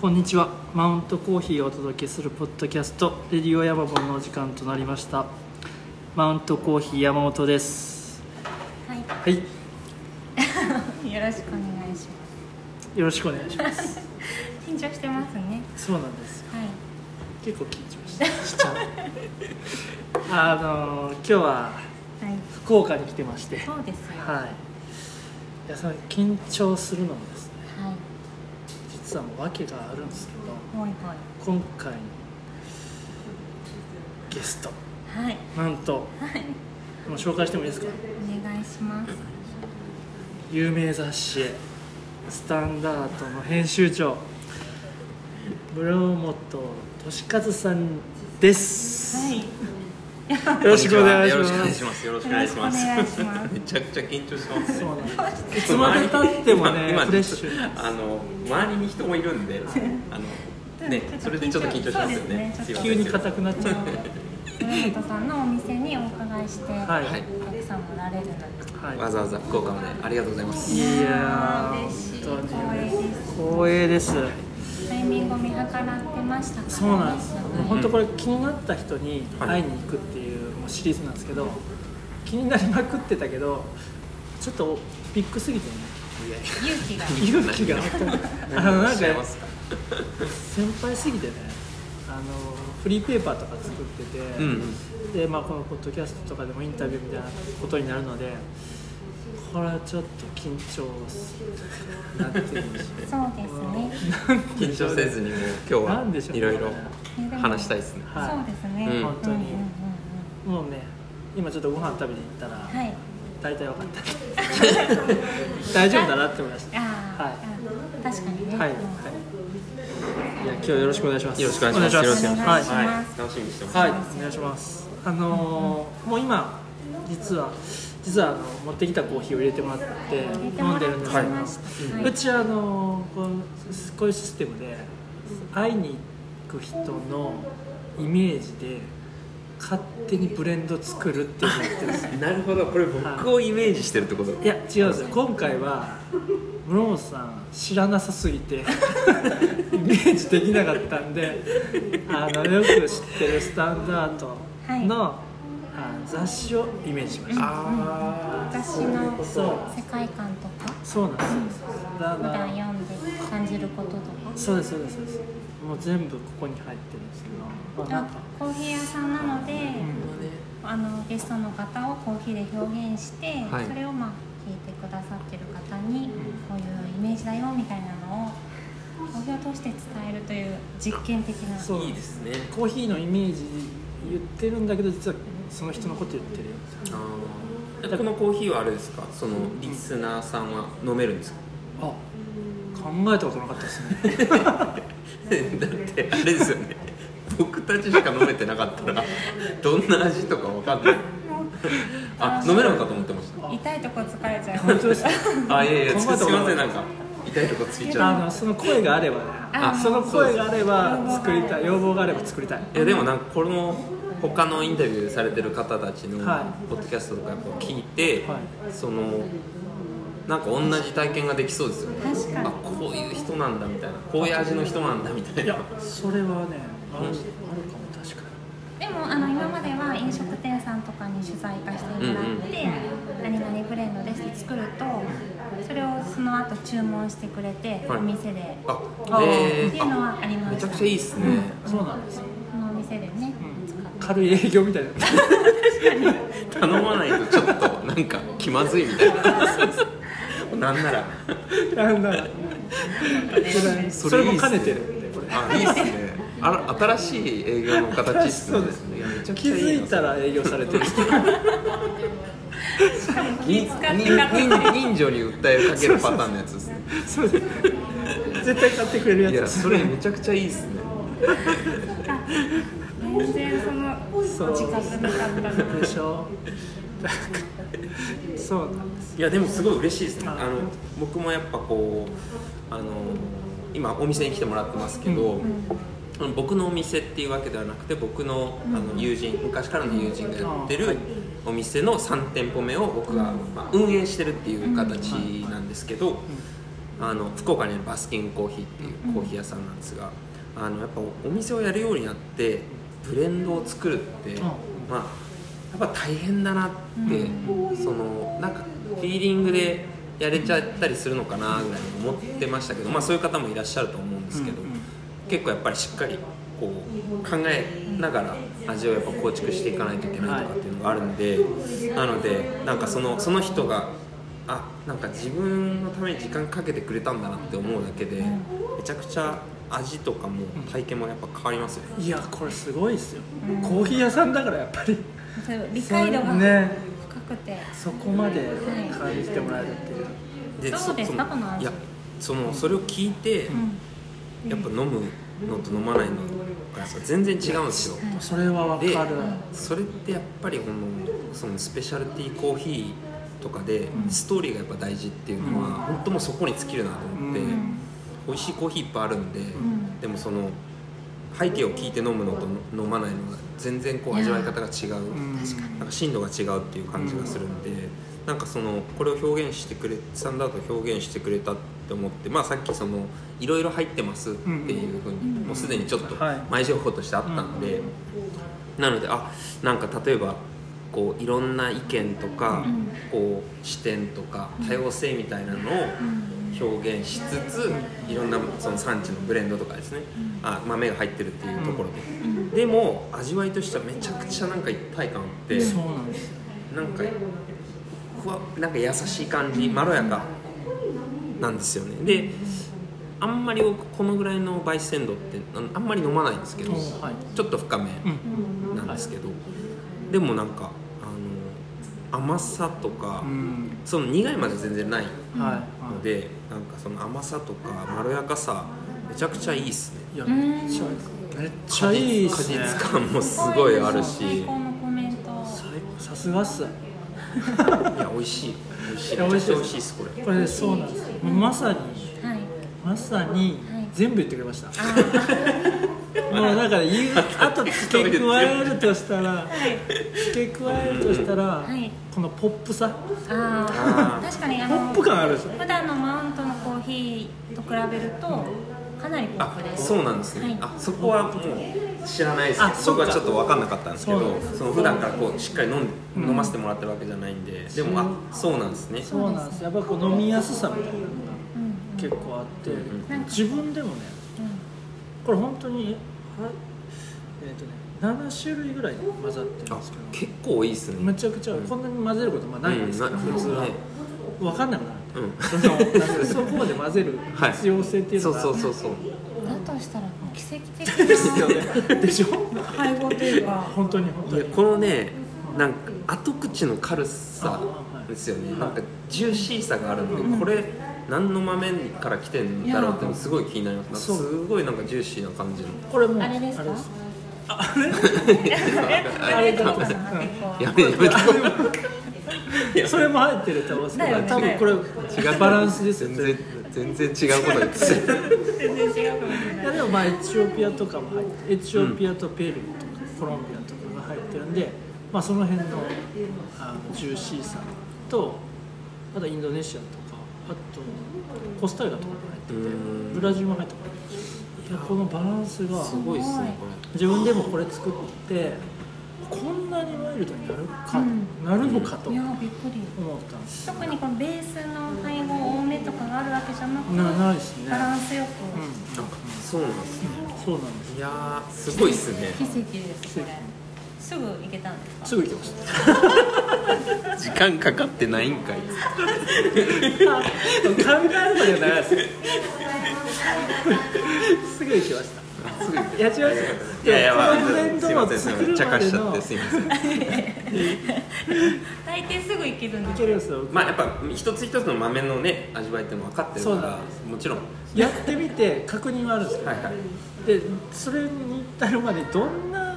こんにちはマウントコーヒーをお届けするポッドキャストレディオヤマボンのお時間となりましたマウントコーヒー山本ですはい、はいよろしくお願いしまよろしくお願いしますす。緊張してますね。そうなんですはい。結構緊張ししちゃうあの今日ははい。福岡に来てましてはいそうですよ。はい。いやその緊張するのもですね実はもう訳があるんですけどほいほい。今回のゲストはい。なんとはい。もう紹介してもいいですか？お願いします。有名雑誌へスタンダードの編集長室本俊和さんです、はい。よろしくお願いします。よろしくお願いします。よろしくお願いします。めちゃくちゃ緊張してます。そうなんですいつまでたってもね今フレッシュ。あの周りに人もいるんで、あのねそれでちょっと緊張しますよね。急に硬くなっちゃう村本さんのお店にお伺いして、はい。はい。お客さんもられるなんて。はい。わざわざ福岡までありがとうございます。いやー光栄です。光栄ですタイミングを見計らってましたか？らね。そうなんですよ、はい本当これ気になった人に会いに行くっていうもうシリーズなんですけど気になりまくってたけどちょっとビッグすぎてね勇気が。勇気が あのなんか。先輩すぎてねあのフリーペーパーとか作ってて、うんで、まあ、このポッドキャストとかでもインタビューみたいなことになるのでこれはちょっと緊張なってるしそうですね。緊張せずにもう今日なんでしょうねはいろいろ話したいですね。はいそうですね。うん本当にうんうんもうね今ちょっとご飯食べに行ったら、うんうんはい。大体分かった 大丈夫だなって思いましたはいあ確かにね。はい、はいうんいや今日よろしくお願いしますよろしくお願いします。お願いしますよろしくお願いしますはいはい。楽しみにしてます。はい、お願いします。あのーもう今実は実はあの持ってきたコーヒーを入れてもらって飲んでるんですけど。はいうちはあのーこうこういうシステムで会いに行く人のイメージで勝手にブレンド作るっていうのをやってるんですよ。なるほど。これ僕をイメージしてるってこと？いや違うんですよ。今回は室本さん知らなさすぎてイメージできなかったんであのよく知ってるスタンダードの、あ雑誌をイメージしました。あ私の世界観とか？そうなんです普段読んで感じることとか？そうですそうですそうです。もう全部ここに入ってるんですけど、まあ。コーヒー屋さんなので、うん。あのゲストの方をコーヒーで表現して、はい。それをまあ聞いてくださってる方にこういうイメージだよみたいなのをコーヒーを通して伝えるという実験的な。そういいですね。コーヒーのイメージ言ってるんだけど実はその人のこと言ってるよ。あーこのコーヒーはあれですか？そのリスナーさんは飲めるんですか？あ考えたことなかったですね。だってあれですよね僕たちしか飲めてなかったらどんな味とかわかんないあ飲めるのかと思ってまし痛いとこ疲れちゃい本当ですか。たあいやいやすいませんなんか痛いとこついちゃうあのその声があればね。あその声があれば作りたい要望があれば作りたい。いやでもなんかこの他のインタビューされてる方たちのはい。ポッドキャストとかやっぱ聞いて、はい。そのなんか同じ体験ができそうですよね。確かに。あこういう人なんだみたいな。こういう味の人なんだみたいな。いやそれはねある,、あるかも確かに。でもあの今までは飲食店さんとかに取材行かせてもらって「何々ブレンドです」って作るとそれをその後注文してくれて、はい。お店で。ああえっていうのー、はありました。あめちゃくちゃいいっすね、そうなんですよ。このお店でね、軽い営業みたいな。頼まないとちょっとなんか気まずいみたいななんならなんだ。それも兼ねてるんでこれ。あいいっすねあら新しい営業の形っすねそうですいやめちゃく気づいたら営業されてる。にに人人情に訴えかけるパターンのやつですねそうです。絶対買ってくれるいややつ。それめちゃくちゃいいっすね全然そのそう自覚なかったのでしょ。そうなんです。いやでもすごい嬉しいですね。ああの僕もやっぱこうあの今お店に来てもらってますけど、あの僕のお店っていうわけではなくて僕のあの友人昔からの友人がやってるお店の3店舗目を僕が、まあ、運営してるっていう形なんですけど、あの福岡にあるバスキングコーヒーっていうコーヒー屋さんなんですが、あのやっぱお店をやるようになってブレンドを作るって、うん。まあやっぱ大変だなって、そのなんかフィーリングでやれちゃったりするのかなぐらいに思ってましたけど、まあ、そういう方もいらっしゃると思うんですけど、結構やっぱりしっかりこう考えながら味をやっぱ構築していかないといけないとかっていうのがあるんで、なのでなんかそのその人があなんか自分のために時間かけてくれたんだなって思うだけで、めちゃくちゃ味とかも体験もやっぱ変わりますよね。いやこれすごいですよ、コーヒー屋さんだからやっぱり。理解度がね。深くて、そこまで感じてもらえるっていう、でどうです。かそこの味。いやそのそれを聞いて、うん。やっぱ飲むのと飲まないのがさ全然違うんですよ、それはわでかる、それってやっぱりこのそのスペシャルティーコーヒーとかでストーリーがやっぱ大事っていうのは、本当もうそこに尽きるなと思って、うん美味しいコーヒーいっぱいあるんで、ん。でもその背景を聞いて飲むのと飲まないのが全然こう味わい方が違う、うん。なんか深度が違うっていう感じがするんで、なんかそのこれを表現してくれスタンダードを表現してくれたって思って、まあ、さっきそのいろいろ入ってますっていうふうに、もうすでにちょっとはい。前情報としてあったんで、なのであなんか例えばこういろんな意見とか、こう視点とか多様性みたいなのを表現しつつ、いろんなその産地のブレンドとかですね、あ豆が入ってるっていうところで、でも味わいとしてはめちゃくちゃなんか一体感あって、そうなんです。よなんかふわなんか優しい感じまろやかなんですよね。であんまり僕このぐらいの焙煎度ってああんまり飲まないんですけど、はい。ちょっと深めうん。なんですけど、でもなんかあの甘さとか、うん。その苦いまで全然ないはいので、なんかその甘さとかまろやかさめちゃくちゃいいっすね。いやめっちゃめっちゃいいっ果すね。実感もすごいあるし。最高のコメント。最さすがっす。いや美味しい。美味しい。美美味しい。味しいっすこれ。これそうなんですまさに。はい。まさにはい全部言ってくれました、あ もうだから言うあと付け加えるとしたら付け加えるとしたら、い。このポップさ。ー。あ確かにあポッのプ感あるでしょ。普段のマウントのコーヒーと比べるとかなりポッあプです。そうなんですね、はい。あそこはもう知らないですあそっか。僕はちょっと分かんなかったんですけどその普段からこうしっかり飲んで、うん飲ませてもらってるわけじゃないんででもあそうなんですね。そうなんです。やっぱこう飲みやすさみたいな結構あって、自分でもねこれ本当にはえっ、とね7種類ぐらい混ざってるんあですけど。結構多いですね。めちゃくちゃこんなに混ぜることまあないんですけど、うんな普通は。ね。分かんなくなる。うん。そこまで混ぜる 必要性っていうそうのが、そうそうそうだとしたら奇跡的ですよな。ね でしょ？配合というか。本当に本当に。このねなんか後口の軽さあですよね。はいなんかジューシーさがあるんで、これ何の豆から来てんだろうってすごい気になります。すごいなんかジューシーな感じの。これもうあれですか？ああれ？とかさ結構やめやめとそれ？も入ってると思うんですけど多分これ？違うバランスですよ全然全然違うこと言ってる全然違うかもしれ？ないでもまあエチオピアとかも入ってエチオピアとペルーとかコロンビアとかが入ってるんで、まあ、その辺のあのジューシーさとあとインドネシアとかあとコスタリカとかも入っててうん。ブラジルも入ってるいやこのバランスがすごいっすねこ自分でもこれ作ってこんなにワイルドになるか、うん。なるのかと思いやびっくり。ったんです特にこのベースの配合多めとかがあるわけじゃなくなないですね。バランスよく、うん。れそうなんですね。そうなんです。いやーすごいっすね。奇跡ですこれすぐ行けたんですか？すぐ行きました。時間かかってないんかい。考えるまではないです。すぐ行きました。すぐ行っていや違ういやいやまあすいませんすいま作るせん茶化までのしちゃってすいません大抵すぐ行けるんですいけるんですよ。まあやっぱ一つ一つの豆のね味わいっていうの分かってるからもちろん。やってみて確認はあるんですよ、はいはい。でそれに至るまでどんな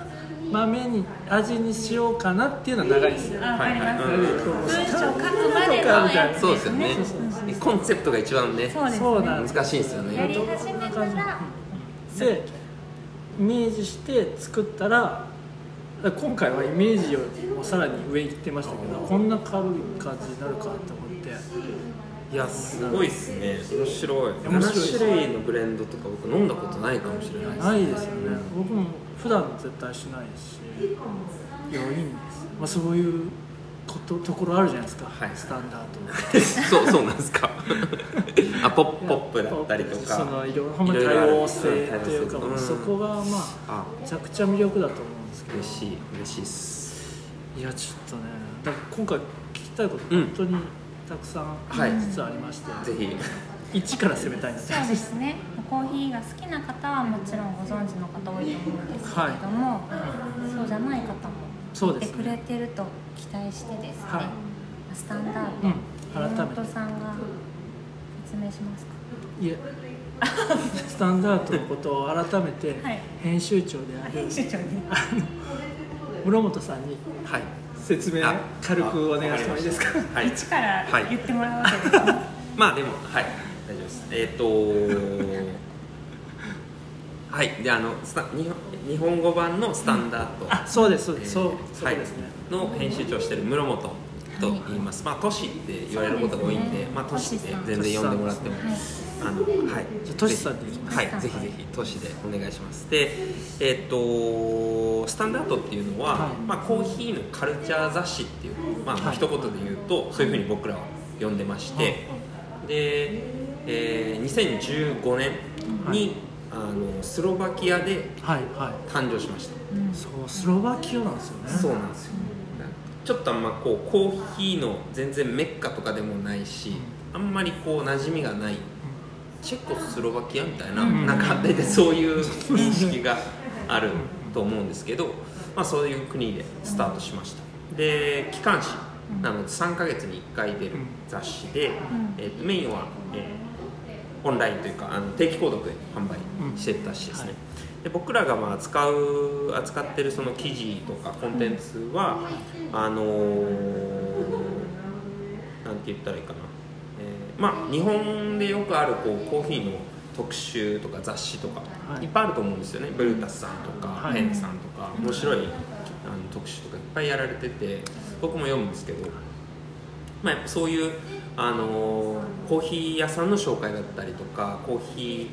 豆に味にしようかなっていうのは長いですよ。あわかります、はいはい。うん文章書くまでのやつそうですよね。コンセプトが一番ねそうですね。そうなんです難しいんですよやりね始めたら。でイメージして作ったら今回はイメージよりもさらに上行ってましたけどこんな軽い感じになるかと思っていやすごいっすね。面白い。面白い7種類のブレンドとか僕飲んだことないかもしれないですないですよね。僕も普段絶対しないし。いやいいんです、まあ、そういうことところあるじゃないですか、はい。スタンダー そうそうなんですか。あポップポップだったりとか。そのいろほんま多様性というか、う。んそこがまああ。めちゃくちゃ魅力だと思うんですけど。嬉しい嬉しいっす。いやちょっとねだから今回聞きたいことうん。本当にたくさんはい。実はありまして、ぜひ。一から攻めたいなそうですね。コーヒーが好きな方はもちろんご存知の方多いと思うんですけれども、そうじゃない方もそうですね。てくれてると期待してですね。はい。スタンダード、うん。改めて。さんが説明しますか？いえ。スタンダードのことを改めてはい。編集長である、編集長に。室本さんにはい説明あ軽くお願いしてもいいですか？はい。一からはい。言ってもらうわけですね、まあでもはい。大丈夫です。えっ、と はい。であのスタ日本日本語版のスタンダード、あそうですそうです、えーそうそうはいですね、の編集長をしている室本と言います、まあ都市って言われることが多いんでねまあ都市ってトシさん。全然呼んでもらっても。はいあのはい。じゃあトシさんでいきますはい。ぜひぜひ都市でお願いします。でえっ、とスタンダードっていうのは、はい。まあコーヒーのカルチャー雑誌っていうまあ、はい。一言で言うとそういうふうに僕らは呼んでまして、で、えー2015年に、あのスロバキアではいはい。誕生しました、そうスロバキアなんですよね。そうなんですよ。ちょっとあんまこうコーヒーの全然メッカとかでもないしあんまりこう馴染みがないチェコスロバキアみたいな、うん。なんか大体そういう認識があると思うんですけど、まあ、そういう国でスタートしました。で機関誌なので3ヶ月に1回出る雑誌で、えー、とメインは、えーオンラインというかあの定期購読で販売してる雑誌ですね、はい。で僕らがまあ扱う扱ってるその記事とかコンテンツは、あのーなんて言ったらいいかな、えーまあ日本でよくあるこうコーヒーの特集とか雑誌とか、はい。い、っぱいあると思うんですよね。ブルータスさんとか、はい。ペンさんとか面白いあの特集とかいっぱいやられてて僕も読むんですけど、まあ、やっぱそういう、あのーコーヒー屋さんの紹介だったりとかコーヒ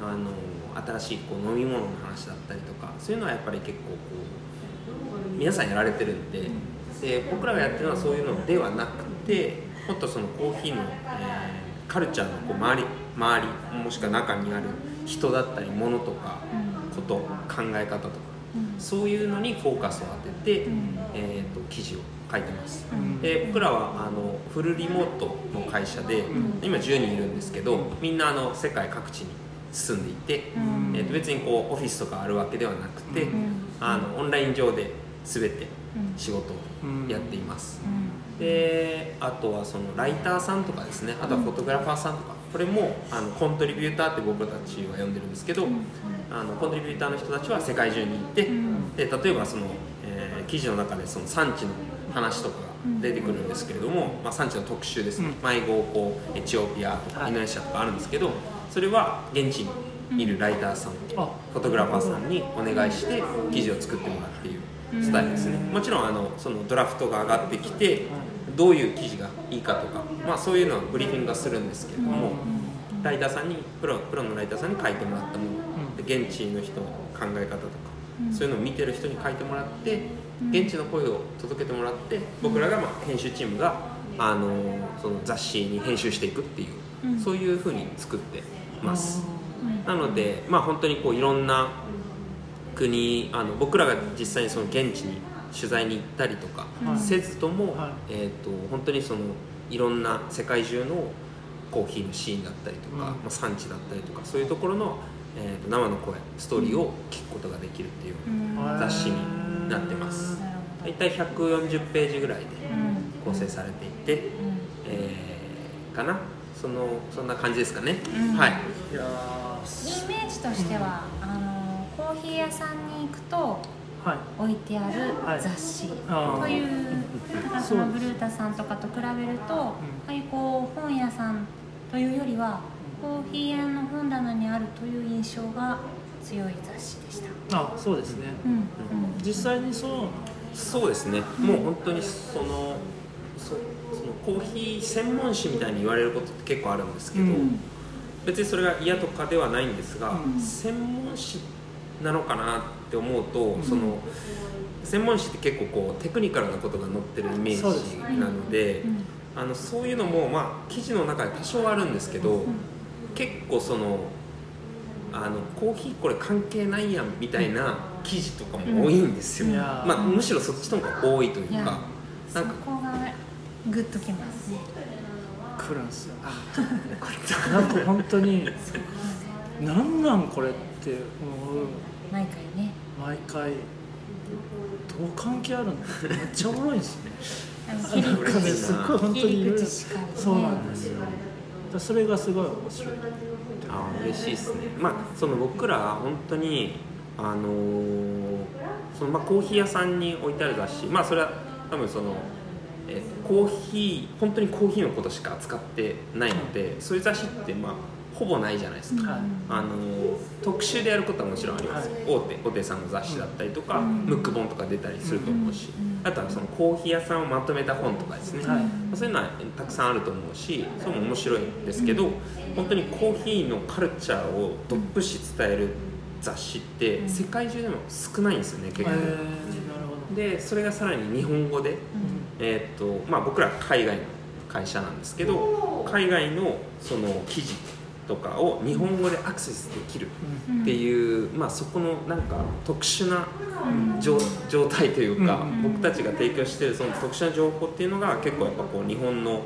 ー、あのー新しいこう飲み物の話だったりとかそういうのはやっぱり結構こう皆さんやられてるんでで僕らがやってるのはそういうのではなくてもっとそのコーヒーの、えーカルチャーのこう周り周りもしくは中にある人だったり物とかこと考え方とかそういうのにフォーカスを当てて、えー、と記事を書いてます、ん。で僕らはあのフルリモートの会社で、今10人いるんですけどみんなあの世界各地に住んでいて、ん。えー、と別にこうオフィスとかあるわけではなくて、うん。あのオンライン上で全て仕事をやっています、であとはそのライターさんとかですねあとはフォトグラファーさんとかこれもあのコントリビューターって僕たちは呼んでるんですけど、あのコントリビューターの人たちは世界中にいて、で例えばその、えー記事の中でその産地の話とかが出てくるんですけれども、まあ、産地の特集ですね、うん。迷子こうエチオピアとかはい。インドネシアとかあるんですけどそれは現地にいるライターさん、あ。フォトグラファーさんにお願いして記事を作ってもらうっていうスタイルですね、もちろんあのそのドラフトが上がってきてどういう記事がいいかとか、まあ、そういうのはブリーフィングはするんですけれども、ライターさんにプロプロのライターさんに書いてもらったもの、で現地の人の考え方とか、そういうのを見てる人に書いてもらって現地の声を届けてもらって僕らがまあ編集チームがあのその雑誌に編集していくっていう、そういうふうに作ってます。なので、まあ、本当にこういろんな国あの僕らが実際にその現地に取材に行ったりとかはい。せずとも、はい。えー、と本当にそのいろんな世界中のコーヒーのシーンだったりとか、うん。まあ、産地だったりとかそういうところの、えー、と生の声ストーリーを聞くことができるっていう雑誌になってます。なるほど。大体140ページぐらいでうん。構成されていて、えーかな？そのそんな感じですかね、うん。はい。イメージとしては、あのコーヒー屋さんに行くとはい置いてあるはい。雑誌という、だからそのブルータさんとかと比べると、ああいうこう本屋さんというよりはコーヒー屋の本棚にあるという印象が強い雑誌でした。あそうですね、うんうん。実際にそうそうですね、もう本当にそのそそのコーヒー専門誌みたいに言われることって結構あるんですけど、うん、別にそれが嫌とかではないんですが、うん、専門誌なのかなって思うと、その専門誌って結構こうテクニカルなことが載ってるイメージなので。あのそういうのも、まあ、記事の中で多少あるんですけど、結構そのあのコーヒーこれ関係ないやんみたいな記事とかも多いんですよ、うん、まあ、むしろそっちの方が多いというかなんかそこがグッときますね。くるんすよ。なんか本当に何なんこれって思う。毎回ね毎回。どう関係あるのめっちゃおもろいんですねなんかね。すごい本当にいろいろそうなんですよ。それがすごい面白い。あ嬉しいですねまあその僕ら本当にあのー、そのまあコーヒー屋さんに置いてある雑誌。まあそれは多分そのえコーヒー本当にコーヒーのことしか扱ってないのでそういう雑誌ってまあほぼないじゃないですか、はい、あの特集でやることはもちろんあります、はい、大手大手さんの雑誌だったりとか、うん、ムック本とか出たりすると思うし、うん、あとはそのコーヒー屋さんをまとめた本とかですね、はい、そういうのはたくさんあると思うしそれも面白いんですけど、うん、本当にコーヒーのカルチャーをトップ誌伝える雑誌って世界中でも少ないんですよね結構。でそれがさらに日本語で、えー、っとまあ、僕ら海外の会社なんですけど海外のその記事とかを日本語でアクセスできるっていう、まあ、そこのなんか特殊な状状態というか、僕たちが提供しているその特殊な情報っていうのが結構やっぱこう日本の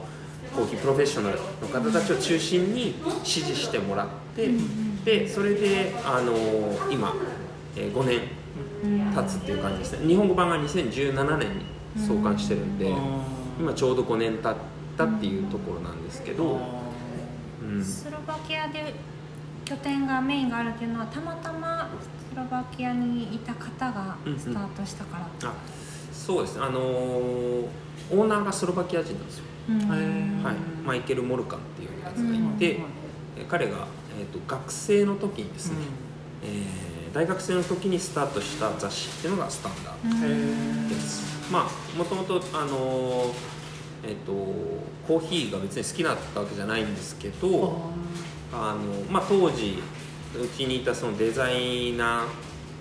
コーヒープロフェッショナルの方たちを中心に支持してもらって、でそれで、あのー、今、えー、5年経つっていう感じですね。日本語版が2017年に創刊してるんで、今ちょうど5年経ったっていうところなんですけど。スロバキアで拠点がメインがあるっていうのはたまたまスロバキアにいた方がスタートしたから、うんうん、あそうです。ねあのー、オーナーがスロバキア人なんですよ、うん、はい、マイケル・モルカンっていうやつがいて、うん、彼が、えーと、学生の時にですね、うん、えー、大学生の時にスタートした雑誌っていうのがスタンダードです、まあもともとあのーえーと、コーヒーが別に好きだったわけじゃないんですけどあの、まあ、当時うちにいたそのデザイナー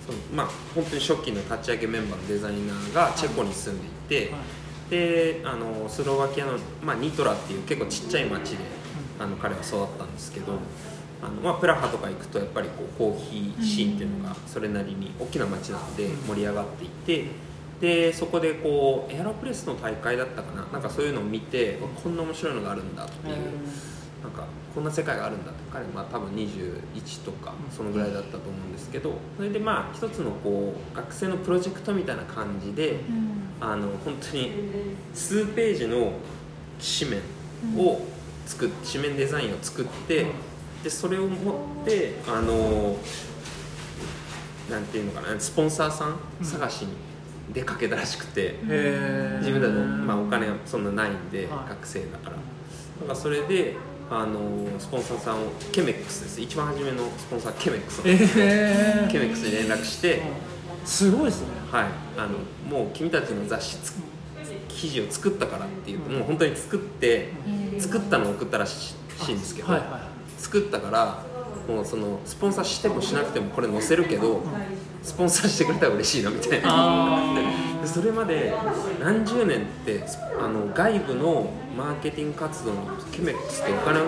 その、まあ、本当に初期の立ち上げメンバーのデザイナーがチェコに住んでいて、はい、であのスロバキアの、まあ、ニトラっていう結構ちっちゃい町であの彼は育ったんですけど。あのまあ、プラハとか行くとやっぱりこうコーヒーシーンっていうのがそれなりに大きな町なので盛り上がっていてでそこでこうエアロプレスの大会だったかな？なんかそういうのを見てこんな面白いのがあるんだっていう、なんかこんな世界があるんだって彼まあ多分21とかそのぐらいだったと思うんですけどそれでまあ一つのこう学生のプロジェクトみたいな感じで、あの本当に数ページの紙面を作っ紙面デザインを作ってでそれを持ってあのなんていうのかなスポンサーさん探しに。出かけたらしくて自分たちの、まあ、お金がそんなないんで、学生だから。だからそれであのスポンサーさんをケメックスです。一番初めのスポンサーケメックスなんですけど、えー、ケメックスに連絡して。すごいですね。はい。あのもう君たちの雑誌記事を作ったからっていう、もう本当に作って作ったのを送ったらしいんですけど、はいはい、作ったからもうそのスポンサーしてもしなくてもこれ載せるけど、スポンサーしてくれたら嬉しいなみたいな。でそれまで何十年ってあの外部のマーケティング活動のケメックスってお金を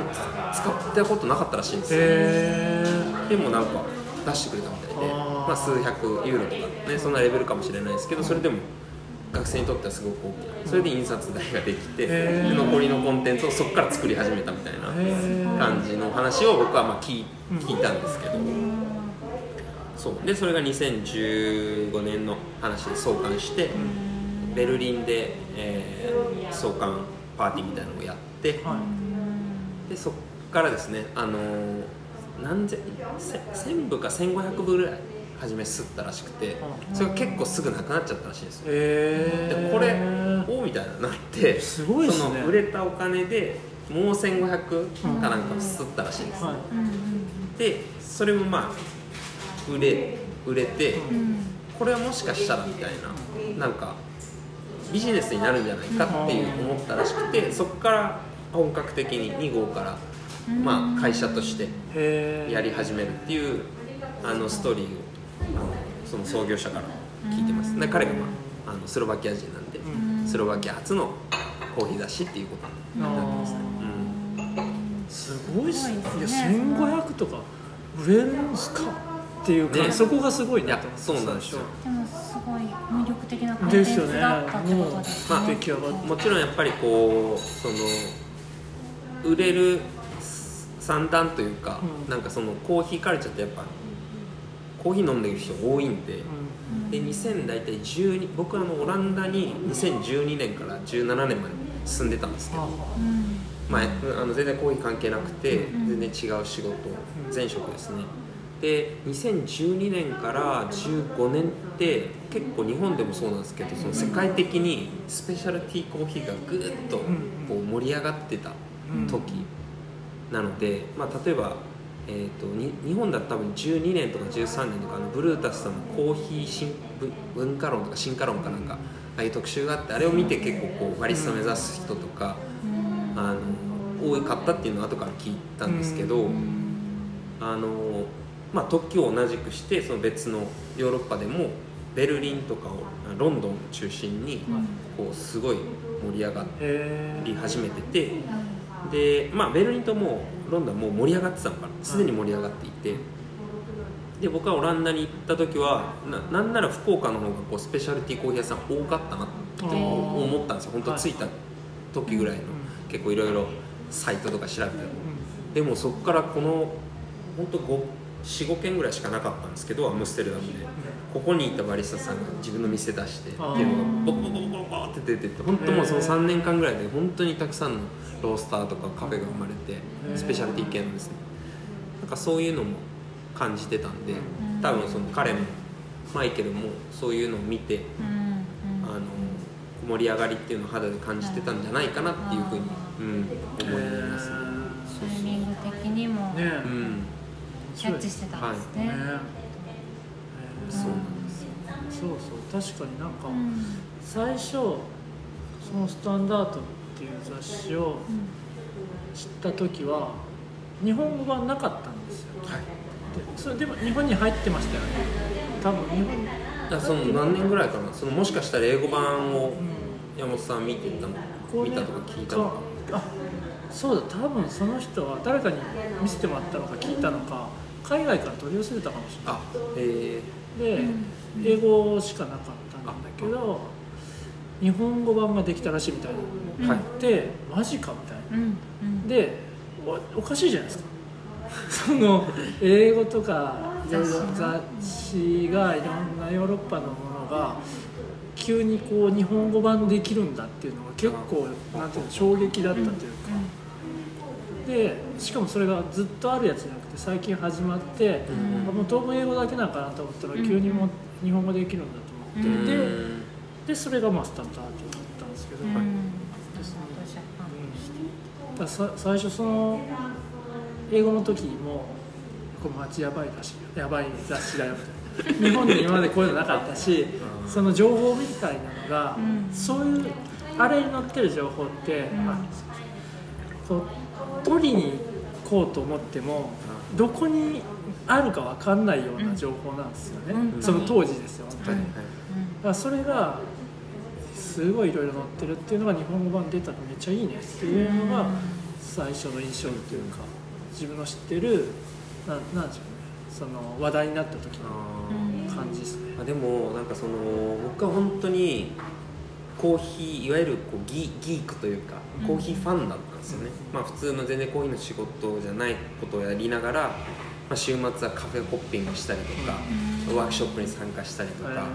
使ったことなかったらしいんですよ。でもなんか出してくれたみたいで。まあ、数百ユーロとかねそんなレベルかもしれないですけどそれでも学生にとってはすごく大きなそれで印刷代ができてで残りのコンテンツをそこから作り始めたみたいな感じの話を僕はまあ聞聞いたんですけど。そう。でそれが2015年の話で創刊してベルリンで、えー、創刊パーティーみたいなのをやって、はい、でそっからですねあのー、何千1000部か1500部ぐらい初め吸ったらしくてそれが結構すぐなくなっちゃったらしいんですよ、えー、でこれおみたいななってすごい、ね、その売れたお金でもう1500かなんか吸ったらしいんです、はい、でそれもまあ売れ売れて、これはもしかしたらみたいななんかビジネスになるんじゃないかっていう思ったらしくてそこから本格的に2号から、まあ、会社としてやり始めるっていうあのストーリーをあのその創業者から聞いてます。で彼が、まあ、あのスロバキア人なんで、スロバキア初のコーヒー雑誌っていうことになってますね、うん、すごいっすね。いや1500とか売れるんですかっていうか、ね、そこがすごいなと。思ってそうなんですよ。でもすごい魅力的なコンテンツだったってことで。すね、ねまあ、もちろんやっぱりこうその売れる三段というか、うん、なんかそのコーヒーカルチャーってやっぱコーヒー飲んでる人多いんで、うん、で2000大体12僕あのオランダに2012年から17年まで住んでたんですけど、まあ、あの全然コーヒー関係なくて、全然違う仕事前職ですねで2012年から15年って結構日本でもそうなんですけどその世界的にスペシャルティーコーヒーがぐっとこう盛り上がってた時なので、まあ、例えば、えーと、日本だと多分12年とか13年とかあのブルータスさんのコーヒー新文化論とか進化論かなんかああいう特集があってあれを見て結構こうバリスタ目指す人とか、あの多かったっていうのを後から聞いたんですけど、あのまあ、特許を同じくしてその別のヨーロッパでもベルリンとかをロンドンを中心にこうすごい盛り上がり始めててで、まあ、ベルリンともロンドンはもう盛り上がってたのかな。すでに盛り上がっていて。で僕はオランダに行った時はななんなら福岡の方がこうスペシャルティーコーヒー屋さん多かったなって思ったんですよ。本当着いた時ぐらいの。結構いろいろサイトとか調べて。もでもそこからこの本当5 45軒ぐらいしかなかったんですけどアムステルダムで。ここにいたバリスタさんが自分の店出してっていうのがボコボコボコボコって出てって本当もうその3年間ぐらいで本当にたくさんのロースターとかカフェが生まれてスペシャルティー系のですね。なんかそういうのも感じてたんで多分その彼もマイケルもそういうのを見てあの盛り上がりっていうのを肌で感じてたんじゃないかなっていうふうに、うん、思います。ね。タイミング的にも、ねうんキャッチしてたんですね。はい、そう。そうそう確かになんか、最初そのスタンダードっていう雑誌を知った時は日本語版なかったんですよ。はい。でそれでも日本に入ってましたよね。多分日本だその何年ぐらいかな。そのもしかしたら英語版を山本さん見てたの、見たとか聞いたのか。あそうだ多分その人は誰かに見せてもらったのか聞いたのか海外から取り寄せてたかもしれない。えー、で、英語しかなかったんだけど日本語版ができたらしいみたいなのって、うん、マジかみたいな、うんうん、でおかしいじゃないですか。その英語とかいろいろ雑誌がいろんなヨーロッパのものが急にこう日本語版できるんだっていうのが結構なんていうの衝撃だったというか、でしかもそれがずっとあるやつじゃなくて最近始まって、うん、もう当分英語だけなんかなと思ったら急にも日本語できるんだと思って、うん、でそれがまあスタンダードだったんですけど、うん、ださ最初その英語の時もこれマジやばいだしやばい雑誌だよみたいな。日本に今までこういうのなかったしその情報みたいなのが、そういうあれに載ってる情報って、う取りに行こうと思ってもどこにあるか分かんないような情報なんですよね、うん、その当時ですよ本当に、はい、だからそれがすごいいろいろ載ってるっていうのが日本語版出たらめっちゃいいねっていうのが最初の印象というか自分の知ってるななんでしょうねその話題になった時の感じですね。あでもなんかその僕は本当にコーヒーいわゆるこうギギークというかコーヒーファンだったんですよね、まあ、普通の全然コーヒーの仕事じゃないことをやりながら、まあ、週末はカフェホッピングしたりとか、ワークショップに参加したりとか、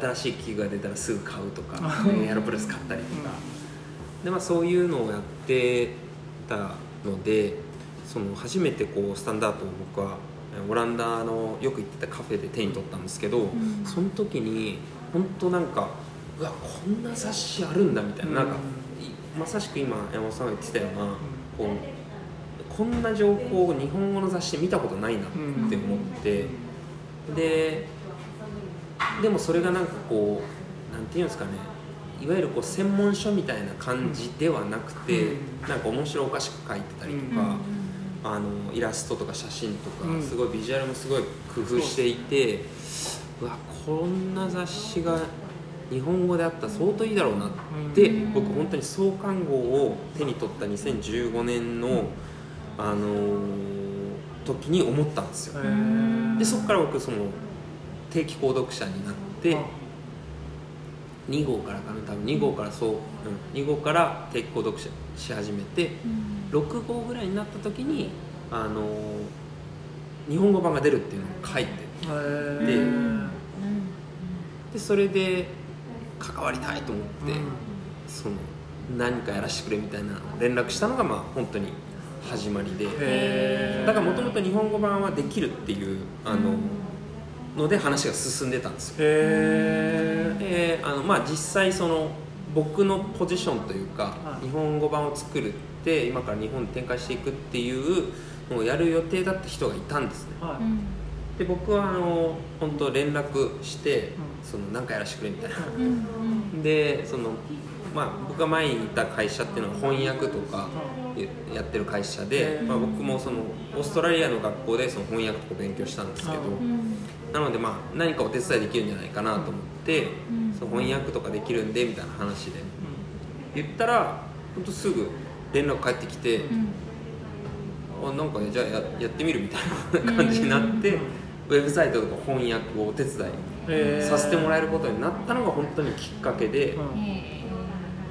新しい器具が出たらすぐ買うとかエアロプレス買ったりとか、でまあ、そういうのをやってたのでその初めてこうスタンダードを僕はオランダのよく行ってたカフェで手に取ったんですけど、その時に本当なんかうわこんな雑誌あるんだみたいな,、なんかまさしく今山本さんが言ってたような、こうこんな情報を日本語の雑誌で見たことないなって思って、ででもそれがなんかこうなんていうんですかねいわゆるこう専門書みたいな感じではなくて、うんなんか面白おかしく書いてたりとか、あのイラストとか写真とか、うんすごいビジュアルもすごい工夫していてうわこんな雑誌が日本語であったら相当いいだろうなって、うん。僕本当に創刊号を手に取った2015年の、あのー時に思ったんですよ。でそこから僕その定期購読者になって2号からかな多分2号からそう、うん、2号から定期購読者し始めて6号ぐらいになった時にあのー日本語版が出るっていうのを書いてでうんでそれで関わりたいと思って、うん。その何かやらせてくれみたいな連絡したのがまあ本当に始まりで。だからもともと日本語版はできるっていうあのので話が進んでたんですよ。へであのまあ実際その僕のポジションというか、はい。日本語版を作るって今から日本に展開していくっていうのをやる予定だった人がいたんですね。ーはいで僕はあの本当連絡して、ん。その何かやらせてくれみたいな。うん。でそのまあ僕が前にいた会社っていうのは翻訳とかやってる会社で、うん。まあ、僕もそのオーストラリアの学校でその翻訳とか勉強したんですけど、うん。なのでまあ何かお手伝いできるんじゃないかなと思って、うん。その翻訳とかできるんでみたいな話で言ったら本当すぐ連絡返ってきて、うん。あなんかねじゃあややってみるみたいな感じになって、ウェブサイトとか翻訳をお手伝いさせてもらえることになったのが本当にきっかけで、うん。へ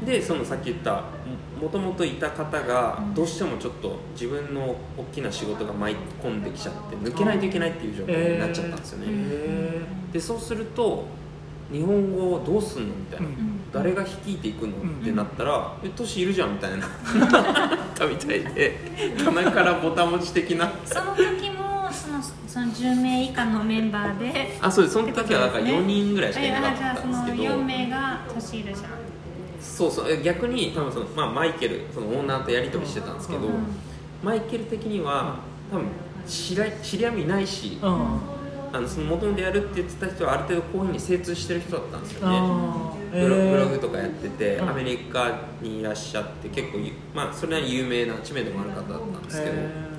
でそのさっき言ったもともといた方がうん。どうしてもちょっと自分の大きな仕事が舞い込んできちゃって抜けないといけないっていう状況になっちゃったんですよね、へでそうすると日本語をどうすんのみたいな、うん。うん誰が率いていくの、ん。ってなったら「えトシいるじゃん」みたいな。あ ったみたいで棚からボタン持ち的な。その時10名以下のメンバーで。あそうです。その時はだから4人ぐらいしかいなかったんですけど。4名がトシールじゃん。そうそう。え逆に多分その、まあ、マイケルそのオーナーとやり取りしてたんですけど、うん。マイケル的には多分知り合い知り合いもいないし、うん。あのその元々やるって言ってた人はある程度こういうふうに精通してる人だったんですよね。あー。ブログとかやってて、うん。アメリカにいらっしゃって結構ゆまあそれなりに有名な知名度もある方だったんですけど。へ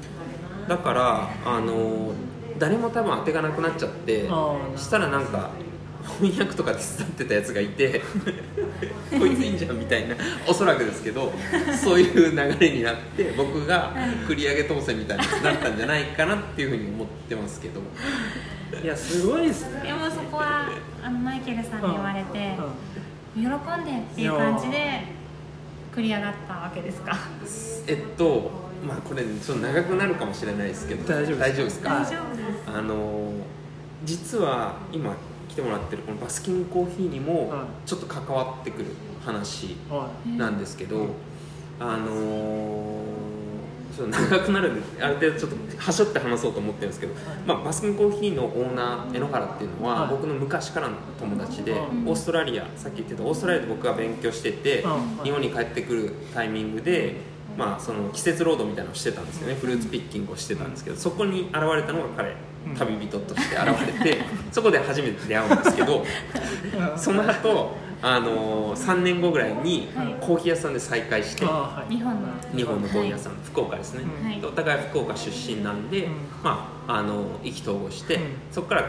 だからあの誰も多分当てがなくなっちゃってしたらなんか翻訳とか手伝ってたやつがいて こいついいんじゃんみたいなおそらくですけどそういう流れになって僕が繰り上げ当選みたいになったんじゃないかなっていうふうに思ってますけど。ーいやすごいですね。でもそこはあのマイケルさんに言われてうん。喜んでっていう感じで繰り上がったわけですか？えっとまあこれちょっと長くなるかもしれないですけど大丈夫です。大丈夫ですか？大丈夫です。あの実は今来てもらってるこのバスキンコーヒーにもはい。ちょっと関わってくる話はなんですけど、あのーちょっと長くなるんである程度ちょっとはしょって話そうと思ってるんですけど、まあ、バスキンコーヒーのオーナー榎原っていうのは、はい。僕の昔からの友達で、うん。オーストラリアさっき言ってたオーストラリアで僕が勉強してて、うん。日本に帰ってくるタイミングで、まあ、その季節労働みたいなのをしてたんですよね。フルーツピッキングをしてたんですけどそこに現れたのが彼うん。旅人として現れて そこで初めて出会うんですけどいその後あのー、3年後ぐらいにはい。コーヒー屋さんで再会して、はい。日本の。日本のコーヒー屋さん、福岡ですね、うんはい。お互い福岡出身なんで、うん。まあ、あの意気投合して、うん。そこからこ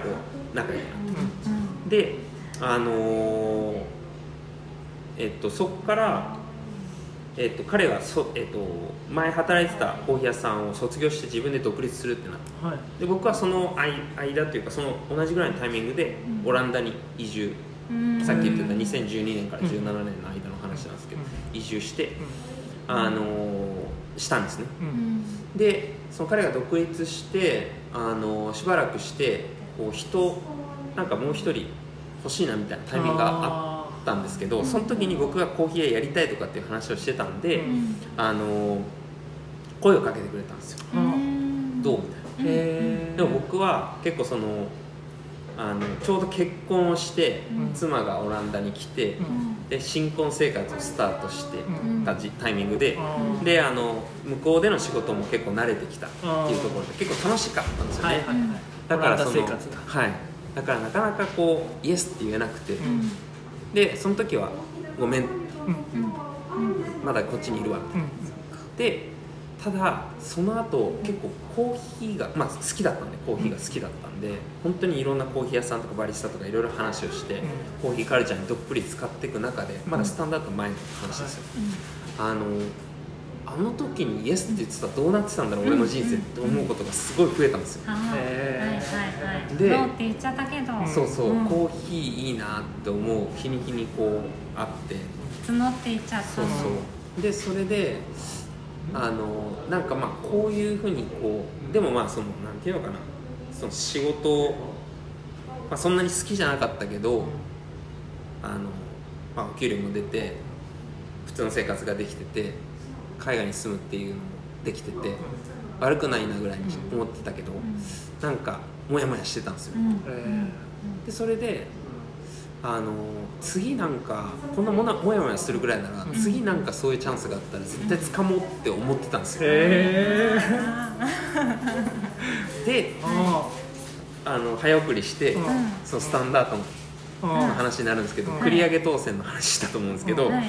う仲良くなってうん。であのーえっとそこから、えっと、彼がそ、えっと、前働いてたコーヒー屋さんを卒業して自分で独立するってなってはい。で僕はその間間というかその同じぐらいのタイミングでうんオランダに移住、うん。さっき言ってた2012年から17年の間の話なんですけど、う移住して、あのーしたんですね。うん。ううんん。でその彼が独立して、あのーしばらくしてこう人なんかもう一人欲しいなみたいなタイミングがあったんですけどその時に僕がコーヒー屋やりたいとかっていう話をしてたんで、うん。あのー声をかけてくれたんですよ、うん。どうみたいな。へえでも僕は結構そのあのちょうど結婚をして、うん。妻がオランダに来て、うん。で新婚生活をスタートしてうん。たじタイミングで、であの向こうでの仕事も結構慣れてきたっていうところで結構楽しかったんですよね、はいはいはい。だからそのはい。だからなかなかこうイエスって言えなくて、うんでその時はごめん。うん。まだこっちにいるわ。でただその後結構コーヒーが、まあ、好きだったんでコーヒーが好きだったんで本当にいろんなコーヒー屋さんとかバリスタとかいろいろ話をして、うん。コーヒーカルチャーにどっぷり使っていく中でまだスタンダードの前の話ですよ、あのあの時にイエスって言ってたらどうなってたんだろう、俺の人生って思うことがすごい増えたんですよ、はいはいへはいはい。でノーって言っちゃったけど。そうそう、ん。コーヒーいいなって思う日に日にこうあって。募っていっちゃった。そうそう。でそれであのなんかまあこういうふうにこうでもまあそのなんていうのかな。その仕事を、まあ、そんなに好きじゃなかったけどあの、まあ、お給料も出て普通の生活ができてて海外に住むっていうのもできてて悪くないなぐらいに思ってたけど、なんかモヤモヤしてたんですよ、うん。えでそれであの次なんかこんなもなもやもやするぐらいなら、次なんかそういうチャンスがあったら絶対掴もうって思ってたんですー、よ、えでー、ああの早送りして、うん。そのスタンダードの話になるんですけど、うん。繰り上げ当選の話したと思うんですけど、はい。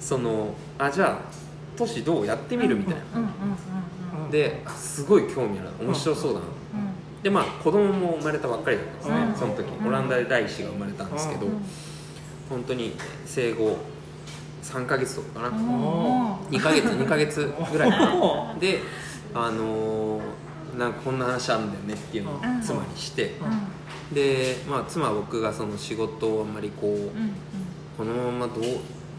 そのあじゃあ都市どうやってみるみたいな、であすごい興味ある面白そうだな、うんでまあ子供も生まれたばっかりだったんですね、うん。その時。オランダで第一子が生まれたんですけど、うん本当に生後3ヶ月とかかな、うんうん。2ヶ月2ヶ月ぐらいかな。おであのーなんかこんな話あるんだよねっていうのをうん。妻にして。うん。で、まあ、妻は僕がその仕事をあんまりこうこのままどう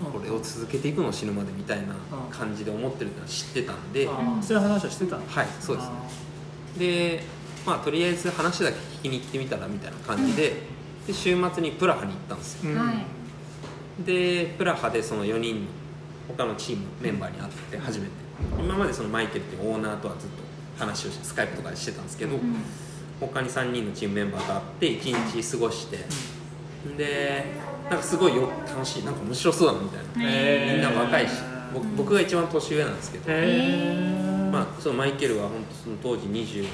これを続けていくの死ぬまでみたいなうん。感じで思ってるってのは知ってたんで。そういう話はしてたの？はいそうですあでまあとりあえず話だけ聞きに行ってみたらみたいな感じでで週末にプラハに行ったんですよ。ーうん。はい。でプラハでその4人の他のチームメンバーに会って初めて。今までそのマイケルっていうオーナーとはずっと話をしてスカイプとかでしてたんですけど、うん。他に3人のチームメンバーと会って1日過ごして、でなんかすごいよ楽しいなんか面白そうだなみたいな、みんな若いし僕僕が一番年上なんですけど、まあ、そのマイケルは本当その当時20、え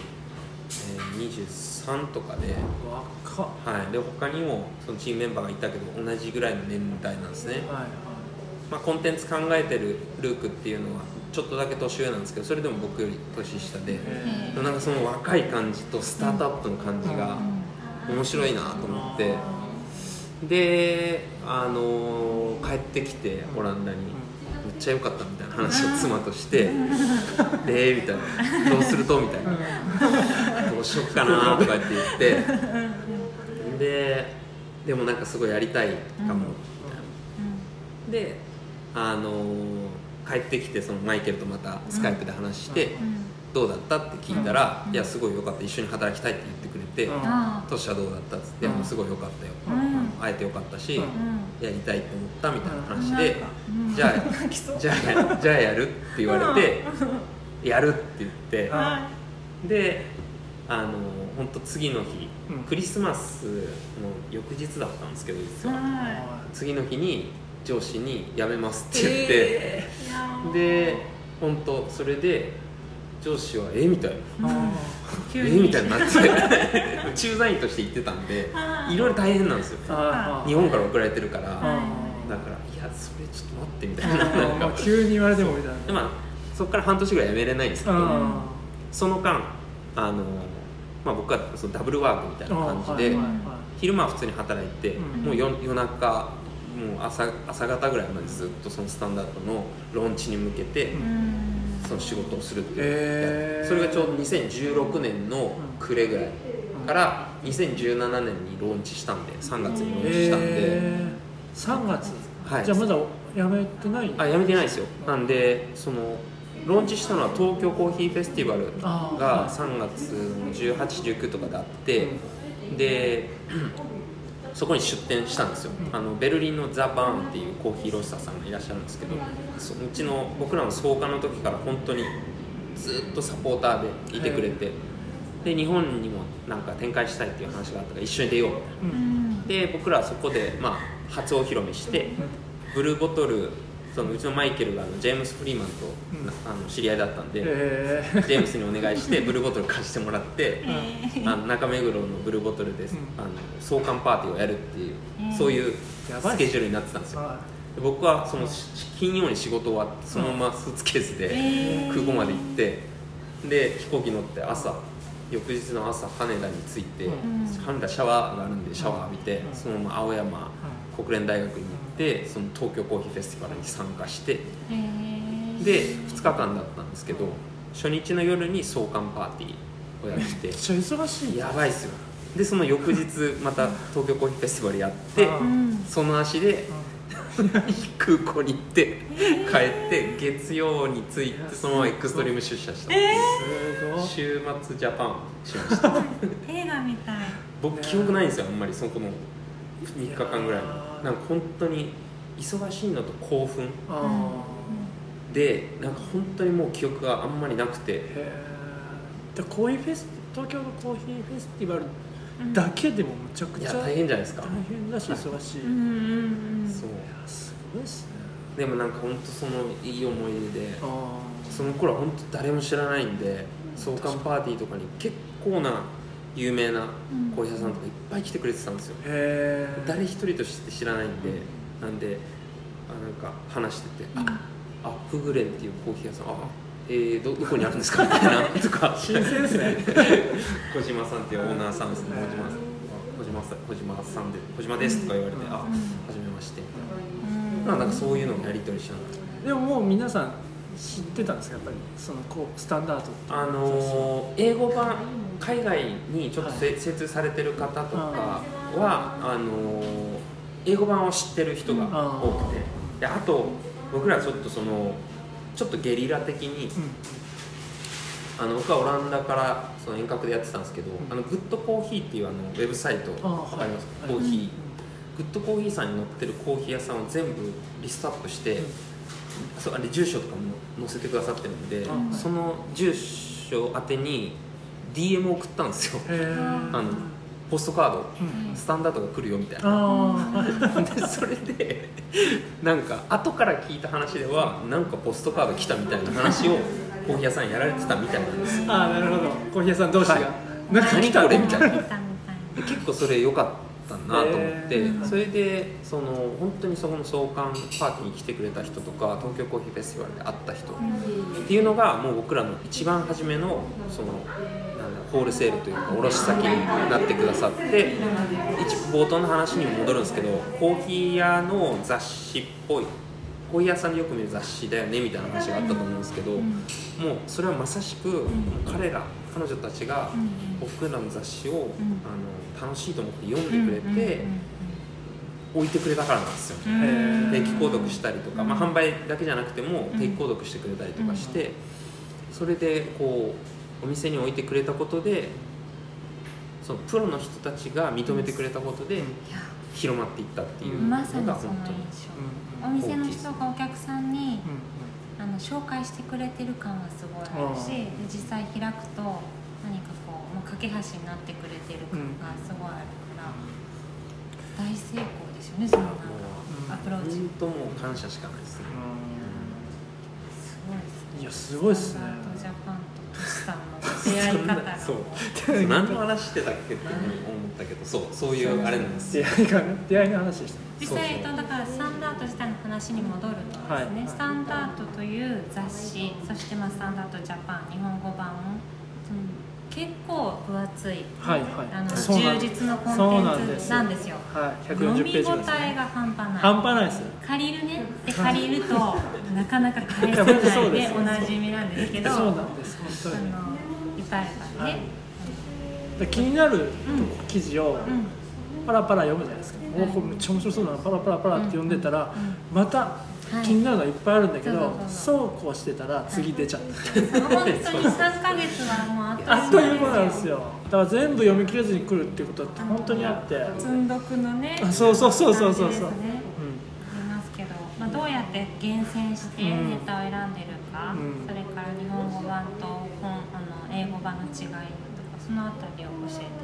ー、23とかで,、若っ。はい、で他にもそのチームメンバーがいたけど同じぐらいの年代なんですね、はいまあ、コンテンツ考えてるルークっていうのはちょっとだけ年上なんですけどそれでも僕より年下で、なんかその若い感じとスタートアップの感じが面白いなと思って、で、あのー帰ってきてオランダに、めっちゃ良かったみたいな話を妻として「でみたいな「どうすると?」みたいな「どうしよっかな」とかって言って。ででもなんかすごいやりたいかも。みたいな。であのー帰ってきてそのマイケルとまたスカイプで話して、どうだった？って聞いたら、いやすごい良かった。一緒に働きたいって言ってくれて、うん。あトシはどうだったっつって、うん。すごい良かったよ、うん。会えて良かったし、うん。うんやりたいって思ったみたいな話で、うん。じゃあじゃあじゃあやるって言われて、やるって言って、であの本当次の日、うん。クリスマスの翌日だったんですけど実は、は次の日に上司に辞めますって言って、えいいやー。で本当それで上司はえみたい。なえ みたいになって。駐在員として行ってたんでいろいろ大変なんですよ。日本から送られてるから。だかあらいやそれちょっと待ってみたいな。ー。なんか。まあ急に言われてもみたいな。でまあそこから半年ぐらい辞めれないんですけどあその間あの、まあ、僕はそのダブルワークみたいな感じで、はいはいはい。昼間は普通に働いて、うん。もう夜夜中もう朝朝方ぐらいまでずっとそのスタンダードのローンチに向けて、うんうんその仕事をするっていう、へー。それがちょうど2016年の暮れぐらいから2017年にローンチしたんで3月にローンチしたんで、えー、3月、はい。じゃあまだやめてない？あやめてないですよ。なんでそのローンチしたのは東京コーヒーフェスティバルが3月の1819とかであって、でそこに出店したんですよ、あのベルリンのザ・バーンっていうコーヒーロースターさんがいらっしゃるんですけど、そうちの僕らの創価の時から本当にずっとサポーターでいてくれて、で日本にもなんか展開したいっていう話があったから一緒に出ようみたいなううん。んで僕らはそこで、まあ、初お披露目して、ブルーボトルそのうちのマイケルがあのジェームス・フリーマンと、うん。なあの知り合いだったんで、え ジェームスにお願いしてブルーボトル貸してもらって、えあの中目黒のブルーボトルで、ん。あの創刊パーティーをやるっていう、うんそういうスケジュールになってたんですー、よ。は僕はその金曜に仕事終わってそのままスーツケースで空港まで行ってで飛行機乗って朝翌日の朝羽田に着いて、羽田シャワーがあるんでシャワー浴びて、そのまま青山国連大学に行ってその東京コーヒーフェスティバルに参加してで2日間だったんですけど初日の夜に創刊パーティーをやってめっちゃ忙しい。やばいっすよ。でその翌日また東京コーヒーフェスティバルやって、その足で、空港に行って帰って月曜に着いてそのままエクストリーム出社した、えー、週末ジャパンしました。映画みたい。僕記憶ないんですよあんまり。そこの3日間ぐらいなんか本当に忙しいのと興奮でなんか本当にもう記憶があんまりなくて。でコーヒーフェス東京のコーヒーフェスティバルだけでもむちゃくちゃ大変じゃないですか。大変だし忙しい、そう。すごいっすね。でもなんか本当そのいい思い出でその頃は本当誰も知らないんで創刊パーティーとかに結構な有名なコーヒー屋さんとかいっぱい来てくれてたんですよ、誰一人として知らないんで、なんであなんか話してて「あアップグレンっていうコーヒー屋さんあえー、どどこにあるんですか？みたいなとか。新鮮ですね。小島さんっていうオーナーさんですね。小島さん。小島さん小島さんで小島ですとか言われて、あ初めまして。みたいな、なんかそういうのをやり取りしながら。でももう皆さん知ってたんですか？やっぱりそのこうスタンダードあの英語版海外にちょっと精通されてる方とかは、あの英語版を知ってる人が多くて。であと僕らちょっとそのちょっとゲリラ的に、うん、あの僕はオランダからその遠隔でやってたんですけど、うん、あのグッドコーヒーっていうあのウェブサイトあります、コーヒー、グッドコーヒーさんに載ってるコーヒー屋さんを全部リストアップして、そうあれ住所とかも載せてくださってるんで、その住所宛てに DM 送ったんですよ。あのポストカード、うん、スタンダードが来るよみたいな。でそれでなんか後から聞いた話ではなんかポストカード来たみたいな話をコーヒー屋さんやられてたみたいなんですああなるほど。コーヒー屋さん同士が、はい、何これみたいな。結構それ良かったなと思って、それでその本当にそこの創刊パーティーに来てくれた人とか東京コーヒーフェスティバルで会った人っていうのがもう僕らの一番初めのそのホールセールというか卸先になってくださって一冒頭の話にも戻るんですけどコーヒー屋の雑誌っぽいコーヒー屋さんでよく見る雑誌だよねみたいな話があったと思うんですけど、もうそれはまさしく彼ら彼女たちが僕らの雑誌を、あの楽しいと思って読んでくれて、置いてくれたからなんですよ。定期購読したりとか、まあ、販売だけじゃなくても定期購読してくれたりとかして、それでこうお店に置いてくれたことでそのプロの人たちが認めてくれたことで広まっていったっていうのが本当に、ま、お店の人がお客さんに、あの紹介してくれてる感はすごいあるし実際開くと何かこうもう架け橋になってくれてる感がすごいあるから、大成功ですよねそのなんかアプローチ。本当もう感謝しかないですね、すごいですね。いやすごいですね。ジャパンさんの出会い方そう。何の話してたっけって思ったけどそう。そういうあれなんです。出会いが出会いの話でした。実際だからスタンダード自体の話に戻るとですね、はい、スタンダードという雑誌そしてまあスタンダードジャパン日本語版結構分厚い、はいはい、あの充実のコンテンツなんですよ。はい、読み応えが半端ない。半端ないです。借りるねで借りると なかなか返せないでおなじみなんですけどそうなんです。本当に。あのいっぱいあるからね、はい、気になる記事をパラパラ読むじゃないですか、うん、おこれめっちゃ面白そうだなパラパラパラって読んでたら、また気になるのはいっぱいあるんだけど、そうこうしてたら次出ちゃった、本当に3か月はもうあっという間なんですよ。だから全部読み切れずに来るっていうことって本当にあって。積んどくのねそうそうそうそう。そうそう、ねありますけど、まあ、どうやって厳選してネタを選んでるか、うん、それから日本語版と本あの英語版の違いそのあたりを教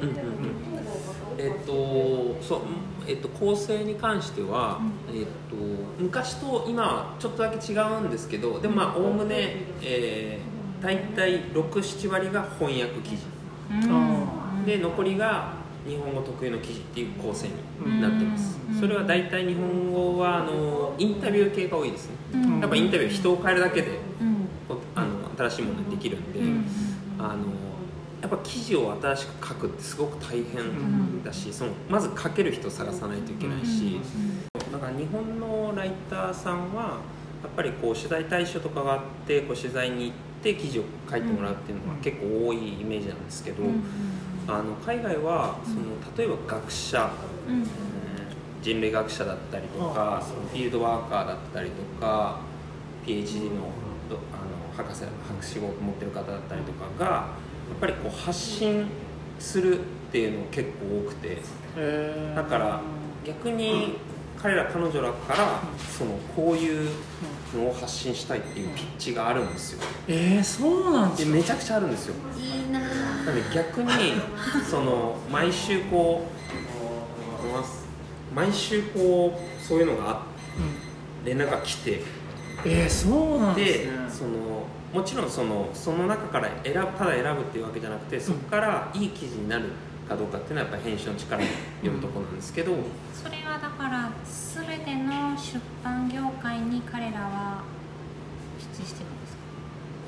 えていただけます、うんうん、えっ、とそうえっと、構成に関しては、うん、えっと、昔と今はちょっとだけ違うんですけどでもまあおおむね、えー、大体67割が翻訳記事、で残りが、日本語特有の記事っていう構成になってます。それは大体日本語はあのインタビュー系が多いです。ねやっぱインタビュー人を変えるだけであの新しいものができるんであのやっぱ記事を新しく書くってすごく大変だし、そのまず書ける人を探さないといけないし、だから日本のライターさんはやっぱりこう取材対象とかがあってこう取材に行って記事を書いてもらうっていうのが結構多いイメージなんですけど、あの海外はその例えば学者、うん、人類学者だったりとかそのフィールドワーカーだったりとか PhD のあの博士博士号を持ってる方だったりとかがぱりこう発信するっていうのが結構多くてだから逆に彼ら彼女らからそのこういうのを発信したいっていうピッチがあるんですよ。えー、そうなんですめちゃくちゃあるんですよ。いいななので逆にその毎週こう毎週こうそういうのが連絡が来てえー、そうなんです、ね、そのもちろんそのその中から選ぶただ選ぶっていうわけじゃなくてそこからいい記事になるかどうかっていうのはやっぱ編集の力によるところなんですけど、それはだから全ての出版業界に彼らは出演してるんですか？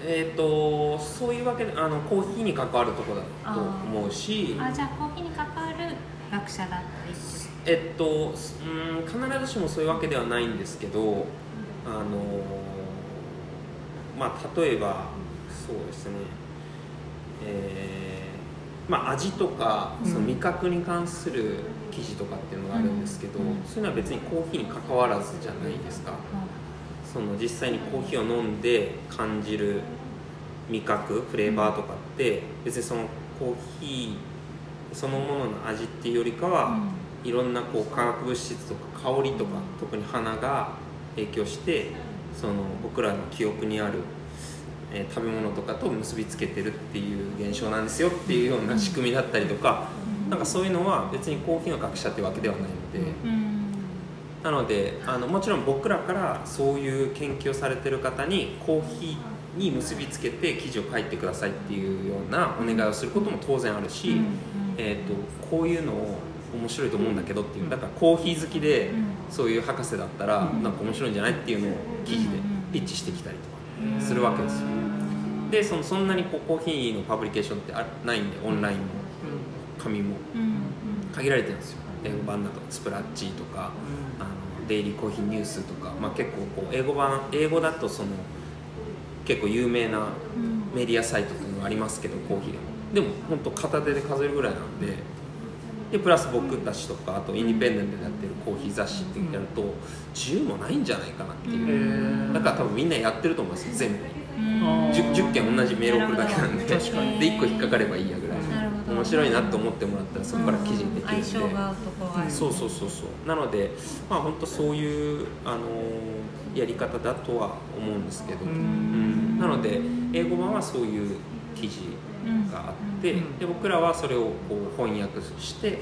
えーと、そういうわけであのコーヒーに関わるところだと思うし。あじゃあコーヒーに関わる学者だったりえっとうん必ずしもそういうわけではないんですけどあのまあ例えばそうですね。えー、まあ味とかその味覚に関する記事とかっていうのがあるんですけど、うん、そういうのは別にコーヒーに関わらずじゃないですか、その実際にコーヒーを飲んで感じる味覚フレーバーとかって別にそのコーヒーそのものの味っていうよりかは、いろんなこう化学物質とか香りとか特に花が影響してその僕らの記憶にある、えー、食べ物とかと結びつけてるっていう現象なんですよっていうような仕組みだったりとか、なんかそういうのは別にコーヒーの学者ってわけではないので、うん、なのであのもちろん僕らからそういう研究をされてる方にコーヒーに結びつけて記事を書いてくださいっていうようなお願いをすることも当然あるし、うん、えーと、こういうのを面白いと思うんだけどっていうだからコーヒー好きでそういう博士だったらなんか面白いんじゃないっていうのを記事でピッチしてきたりとかするわけですよ。でそのそんなにこうコーヒーのパブリケーションってないんでオンラインも紙も。限られてるんですよ。英語版だとスプラッチとか、あのデイリーコーヒーニュースとか、まあ、結構こう英語版英語だとその結構有名なメディアサイトっていうのがありますけどコーヒーでも。でも本当片手で数えるぐらいなんででプラス僕たちとかあとインディペンデントでやってるコーヒー雑誌ってやると10もないんじゃないかなっていう。だから多分みんなやってると思うんですよ全部。10, 10件同じメール送るだけなんで。で1個引っかかればいいやぐらい。面白いなと思ってもらったらそこから記事にできる。ん。で、そうそうそうそう。なのでまあ本当そういうあのやり方だとは思うんですけど、うん、なので英語版はそういう記事があって、で僕らはそれをこう翻訳して、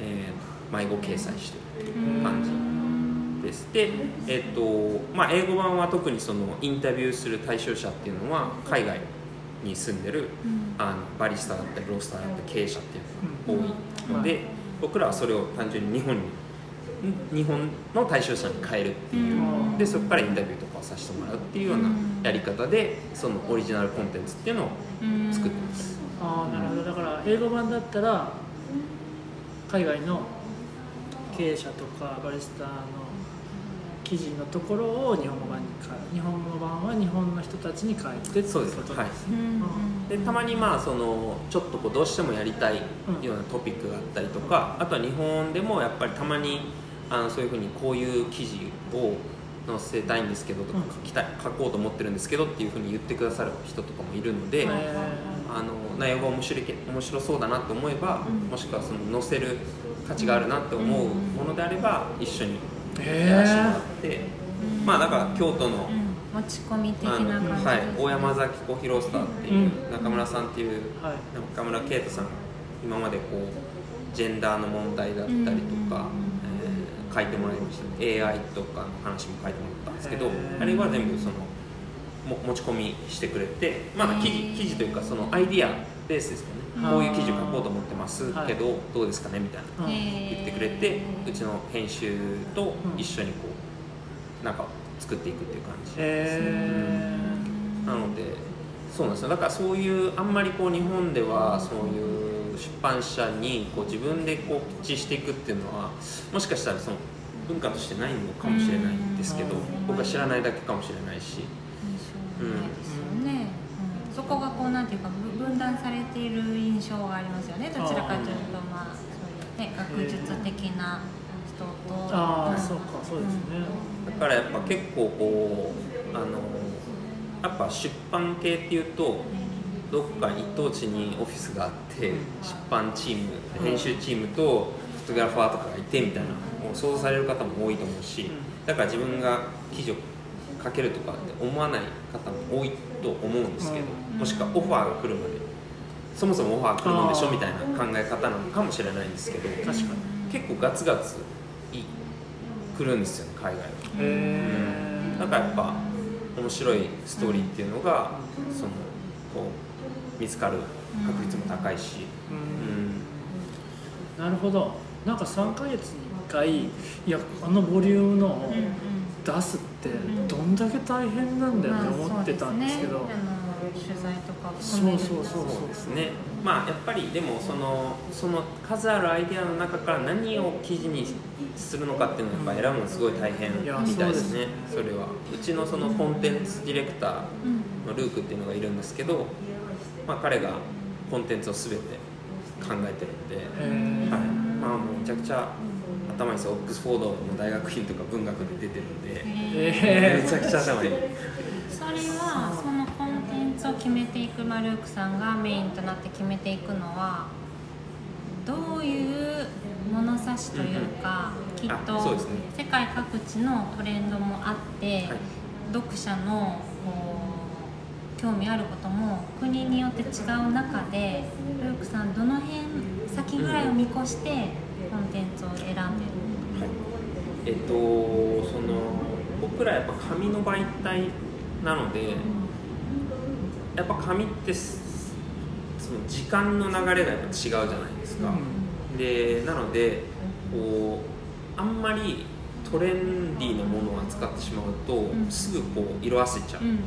えー、迷子掲載してるっていう感じです。で、えーとまあ、英語版は特にそのインタビューする対象者っていうのは海外に住んでる、あのバリスタだったりロースターだったり経営者っていうのが多いので、僕らはそれを単純に日本に日本の対象者に変えるっていう。でそこからインタビューとかをさせてもらうっていうようなやり方でそのオリジナルコンテンツっていうのを作ってます。ああなるほど。だから英語版だったら海外の経営者とかバリスタの記事のところを日本語版に変え日本語版は日本の人たちに変えてっていうことですね、はい。でたまにまあそのちょっとこうどうしてもやりたいようなトピックがあったりとか、あとは日本でもやっぱりたまにあのそういうふうにこういう記事を載せたいんですけどとか書きたい書こうと思ってるんですけどっていうふうに言ってくださる人とかもいるので、あの内容が面白い面白そうだなと思えば、もしくはその載せる価値があるなって思うものであれば一緒にやらせてもらって、まあだから京都の。持ち込み的な感じはい、大山崎コーヒーロースターっていう中村さんっていう、中村圭太さん今までこうジェンダーの問題だったりとか、書いてもらいました AI とかの話も書いてもらったんですけどあれは全部そのも持ち込みしてくれてまだ記事記事というかそのアイディアベースですよね。こういう記事を書こうと思ってますけど、どうですかねみたいな。言ってくれてうちの編集と一緒にこうなんか作っていくっていう感じですね、なのでそうなんですよ。だからそういうあんまりこう日本ではそういう出版社にこう自分でこうピッチしていくっていうのはもしかしたらその文化としてないのかもしれないんですけど僕は知らないだけかもしれないし。うん、そこがこうなんていうか。分断されている印象がありますよねどちらか。というとまあそういうね学術的な人とああそうか。そうですね、だか。らやっぱ結構こうあのやっぱ出版系っていうとどっか一等地にオフィスがあって出版チーム編集チームとフォトグラファーとかがいてみたいなもう想像される方も多いと思うしだから自分が記事を書けるとかって思わない方も多いと思うんですけどもしくはオファーが来るまでそもそもオファー来るのでしょみたいな考え方なのかもしれないんですけど確かに結構ガツガツ来るんですよね海外は、うん、だからやっぱ面白いストーリーっていうのがそのこう見つかる確率も高いし、うん、なるほど。なんか3か月に1回いやあのボリュームの出すってどんだけ大変なんだよって思ってたんですけど、取材とかそうそうそうそうですねまあやっぱりでもそのその数あるアイデアの中から何を記事にするのかっていうのをやっぱ選ぶのすごい大変みたいですね。それは。うちのそのコンテンツディレクターのルークっていうのがいるんですけど、まあ、彼がコンテンツを全て考えてるんで、はい。まあ、もうめちゃくちゃ頭にオックスフォードの大学院とか文学で出てるんで、えー、めちゃくちゃ頭にそれはそのコンテンツを決めていくマルークさんがメインとなって決めていくのはどういう物差しというか、うん、きっと、ね、世界各地のトレンドもあって、はい、読者の興味あることも国によって違う中でルークさんどの辺先ぐらいを見越してコンテンツを選んでる、はい、えっとその僕らやっぱ紙の媒体なので、やっぱ紙ってその時間の流れがやっぱ違うじゃないですか、うん、でなのでこうあんまりトレンディーなものを扱ってしまうと、うん、すぐこう色あせちゃう、うん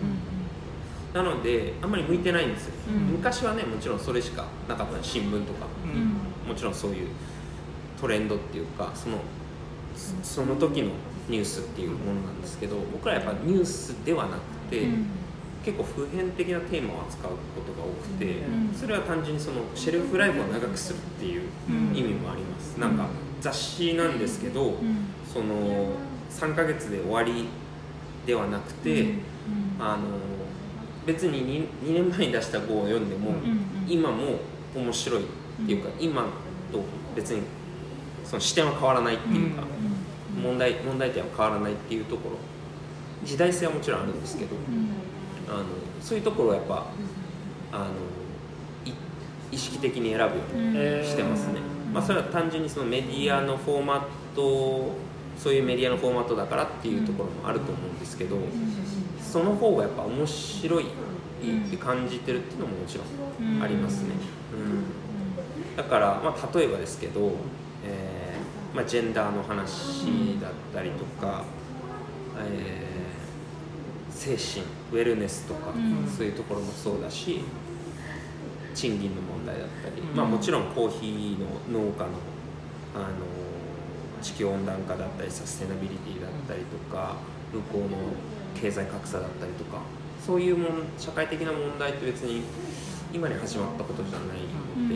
なのであんまり向いてないんですよ、うん、昔はねもちろんそれしかなかった新聞とか、もちろんそういうトレンドっていうかそのその時のニュースっていうものなんですけど僕らやっぱニュースではなくて、うん、結構普遍的なテーマを扱うことが多くて、うん、それは単純にそのシェルフライフを長くするっていう意味もあります、うん、なんか雑誌なんですけど、その3ヶ月で終わりではなくて、あの別に 2, 2年前に出した号を読んでも、今も面白いっていうか今と別にその視点は変わらないっていうか、問題問題点は変わらないっていうところ。時代性はもちろんあるんですけど、あのそういうところはやっぱあの意識的に選ぶようにしてますね、まあ、それは単純にそのメディアのフォーマットそういうメディアのフォーマットだからっていうところもあると思うんですけどその方がやっぱ面白いって感じてるっていうのももちろん。ありますね、うん、だから、まあ、例えばですけど、えーまあ、ジェンダーの話だったりとか、えー、精神ウェルネスとか、うん、そういうところもそうだし賃金の問題だったり、うん、まあ、もちろんコーヒーの農家のあの地球温暖化だったりサステナビリティだったりとか向こうの経済格差だったりとかそういうもん社会的な問題って別に今に始まったことじゃないので、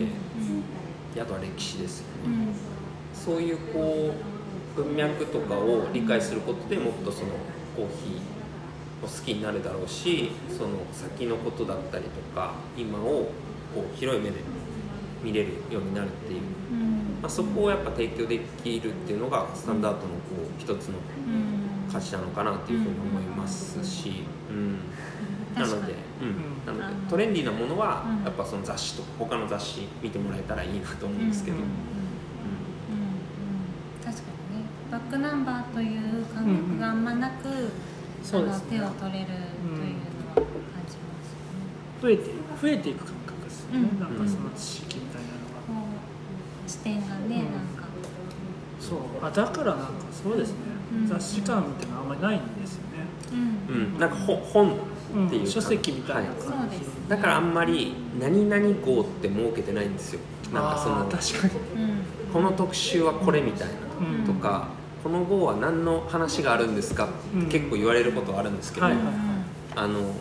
うん、あとは歴史ですよね。そういうこう文脈とかを理解することでもっとそのコーヒーを好きになるだろうしその先のことだったりとか今をこう広い目で見れるようになるっていう、まあ、そこをやっぱ提供できるっていうのがスタンダードのこう一つの価値なのかなっていうふうに思いますし、うん、なので、うん、なのでトレンディーなものはやっぱその雑誌とか他の雑誌見てもらえたらいいなと思うんですけど。バックナンバーという感覚があんまなく、うんうん、あの手を取れるというのは、増えて増えていく感覚ですよね、うん、なんかその知識みたいなのが、視点がね、うん、なんか。そう。あだからなんかそうですね、雑誌感みたいなのあんまりないんですよね。うん、なんか本っていう書籍みたいな感じ、だからあんまり何々号って設けてないんですよ。なんかその確かに、この特集はこれみたいなとか、この号は何の話があるんですか？って結構言われることはあるんですけど、あの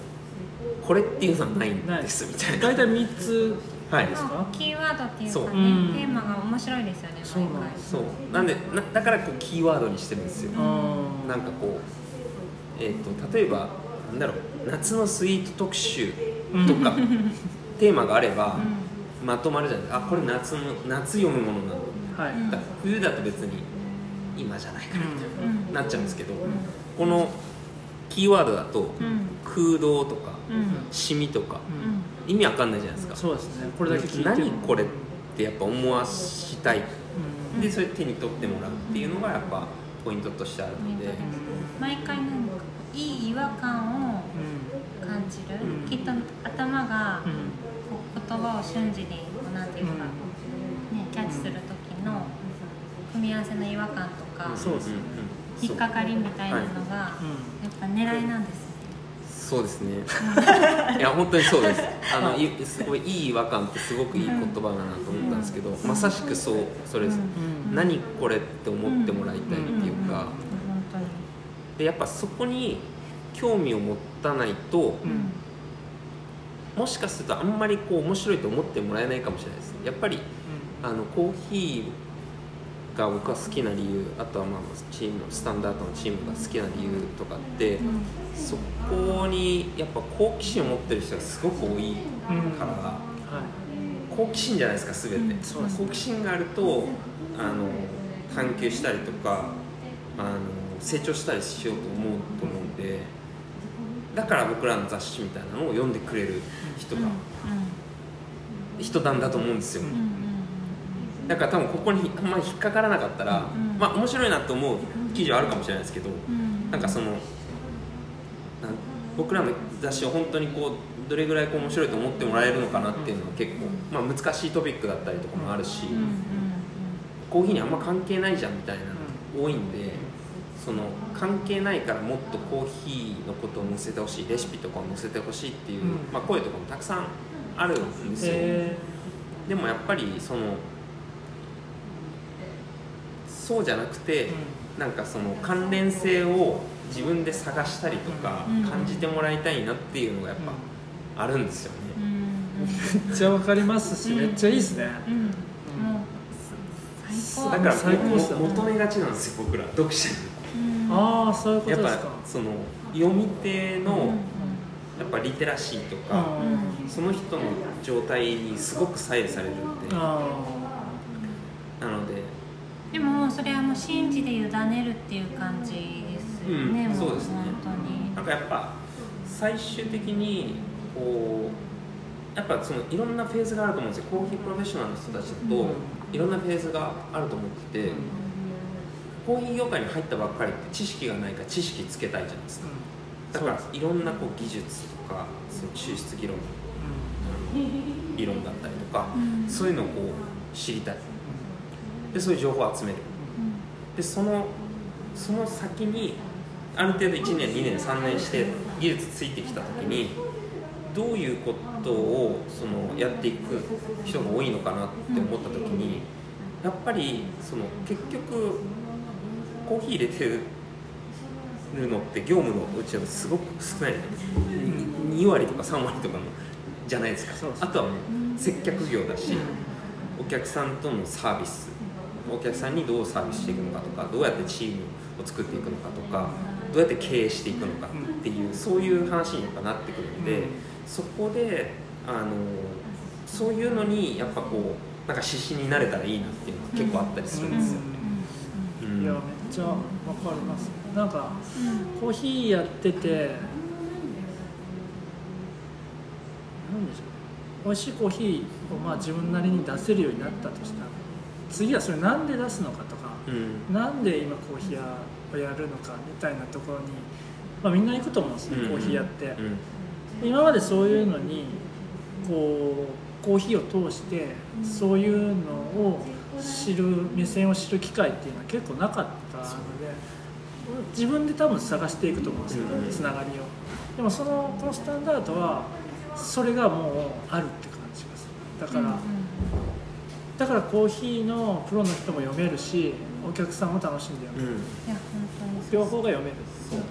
これっていうのはないんですみたいな。大体3つはい、キーワードっていうかね、テーマが面白いですよねそう。そう。なんでなだからこうキーワードにしてるんですよ。なんかこうえっ、ー、と例えばなんだろう夏のスイート特集とか、テーマがあれば、まとまるじゃない。ですかあこれ夏の夏読むものなの、はい、だ冬だと別に今じゃないからみたいな、なっちゃうんですけど、このキーワードだと、空洞とか、シミとか、意味わかんないじゃないですか。そうですね。これだけ聞いて何これってやっぱ思わしたい、でそれ手に取ってもらうっていうのがやっぱポイントとしてあるので、毎回なんかいい違和感を感じる、うん、きっと頭が言葉を瞬時に何ていうか、ね、キャッチする時の組み合わせの違和感とか、引っかかりみたいなのが、やっぱ狙いなんですね。そうですね。いや本当にそうです。あのすごいいい違和感ってすごくいい言葉だなと思ったんですけど、まさしくそうそれです。何これって思ってもらいたいっていうか、でやっぱそこに興味を持ったないと、もしかするとあん。まりこう面白いと思ってもらえないかもしれないですやっぱり、あのコーヒーが僕は好きな理由あとはまあチームスタンダードのチームが好きな理由とかって、そこにやっぱ好奇心を持ってる人がすごく多いから、はい、好奇心じゃないですか全て、好奇心があるとあの探求したりとかあの成長したりしようと思うと思うんでだから僕らの雑誌みたいなのを読んでくれる人が、人なんだと思うんですよ、だから多分ここにあんまり引っかからなかったら、まあ面白いなと思う記事はあるかもしれないですけど、なんかその僕らの雑誌を本当にこうどれぐらいこう面白いと思ってもらえるのかなっていうのは結構、まあ、難しいトピックだったりとかもあるし、コーヒーにあんま関係ないじゃんみたいなの多いんでその関係ないからもっとコーヒーのことを載せてほしいレシピとかを載せてほしいっていう、まあ、声とかもたくさんあるんですよ、でもやっぱりそのそうじゃなくて、なんかその関連性を自分で探したりとか感じてもらいたいなっていうのがやっぱあるんですよね、めっちゃわかりますし、めっちゃいいですね、だから求めがちなんですよ僕ら。読者にああそういうことですか。やっぱその読み手の、やっぱリテラシーとか、その人の状態にすごく左右されるんで。なのでそれはもう信じで委ねるっていう感じですよね、うん、そうですね。本当に。なんかやっぱ最終的にこうやっぱそのいろんなフェーズがあると思うんですよ。コーヒープロフェッショナルの人たちだと、いろんなフェーズがあると思ってて、コーヒー業界に入ったばっかりって知識がないから知識つけたいじゃないですか、だからいろんなこう技術とかその抽出議論、理論だったりとか、そういうのをこう知りたい。でそういう情報を集める、でそのその先にある程度1年2年3年して技術ついてきた時にどういうことをそのやっていく人が多いのかなって思った時にやっぱりその結局コーヒー入れてるのって業務のうちはすごく少ない2割とか3割とかのじゃないですか。あとはもう接客業だしお客さんとのサービスお客さんにどうサービスしていくのかとかどうやってチームを作っていくのかとかどうやって経営していくのかっていうそういう話にやっぱなってくるんでそこであのそういうのにやっぱこうなんか指針になれたらいいなっていうのは結構あったりするんですよ。いやめっちゃわかります。なんか、コーヒーやってて何でしょう。美味しいコーヒーをまあ自分なりに出せるようになったとしたら次はそれなんで出すのかとか、うん、なんで今コーヒー屋をやるのかみたいなところに、まあ、みんな行くと思うんですね、うん、コーヒー屋って、うん、今までそういうのにこうコーヒーを通してそういうのを知る目線を知る機会っていうのは結構なかったので自分で多分探していくと思うんですよ、つながりを。でもそのこのスタンダードはそれがもうあるって感じがする。だから、だからコーヒーのプロの人も読めるしお客さんも楽しんで読める、うん、両方が読める。そう。ですね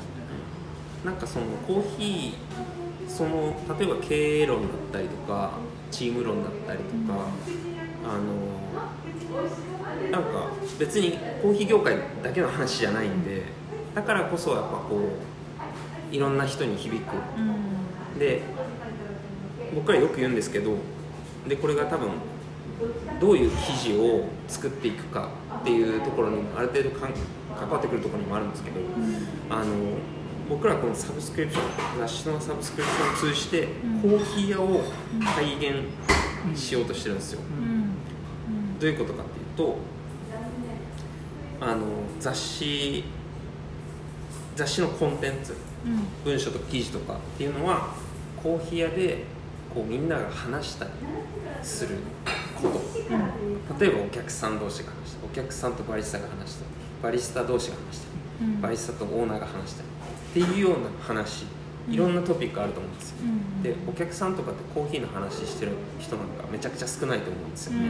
なんかそのコーヒーその例えば経営論だったりとかチーム論だったりとか、うん、あのなんか別にコーヒー業界だけの話じゃないんでだからこそやっぱこういろんな人に響く、うん、で僕らよく言うんですけどでこれが多分どういう記事を作っていくかっていうところにある程度関わってくるところにもあるんですけど、うん、あの僕らこのサブスクリプション雑誌のサブスクリプションを通じて、コーヒー屋を体現しようとしてるんですよ、どういうことかっていうとあの雑誌雑誌のコンテンツ、文書とか記事とかっていうのはコーヒー屋でこうみんなが話したりすること、例えばお客さん同士が話したお客さんとバリスタが話したバリスタ同士が話したり、バリスタとオーナーが話したりっていうような話いろんなトピックあると思うんですよ、でお客さんとかってコーヒーの話してる人なんかめちゃくちゃ少ないと思うんですよ。ね、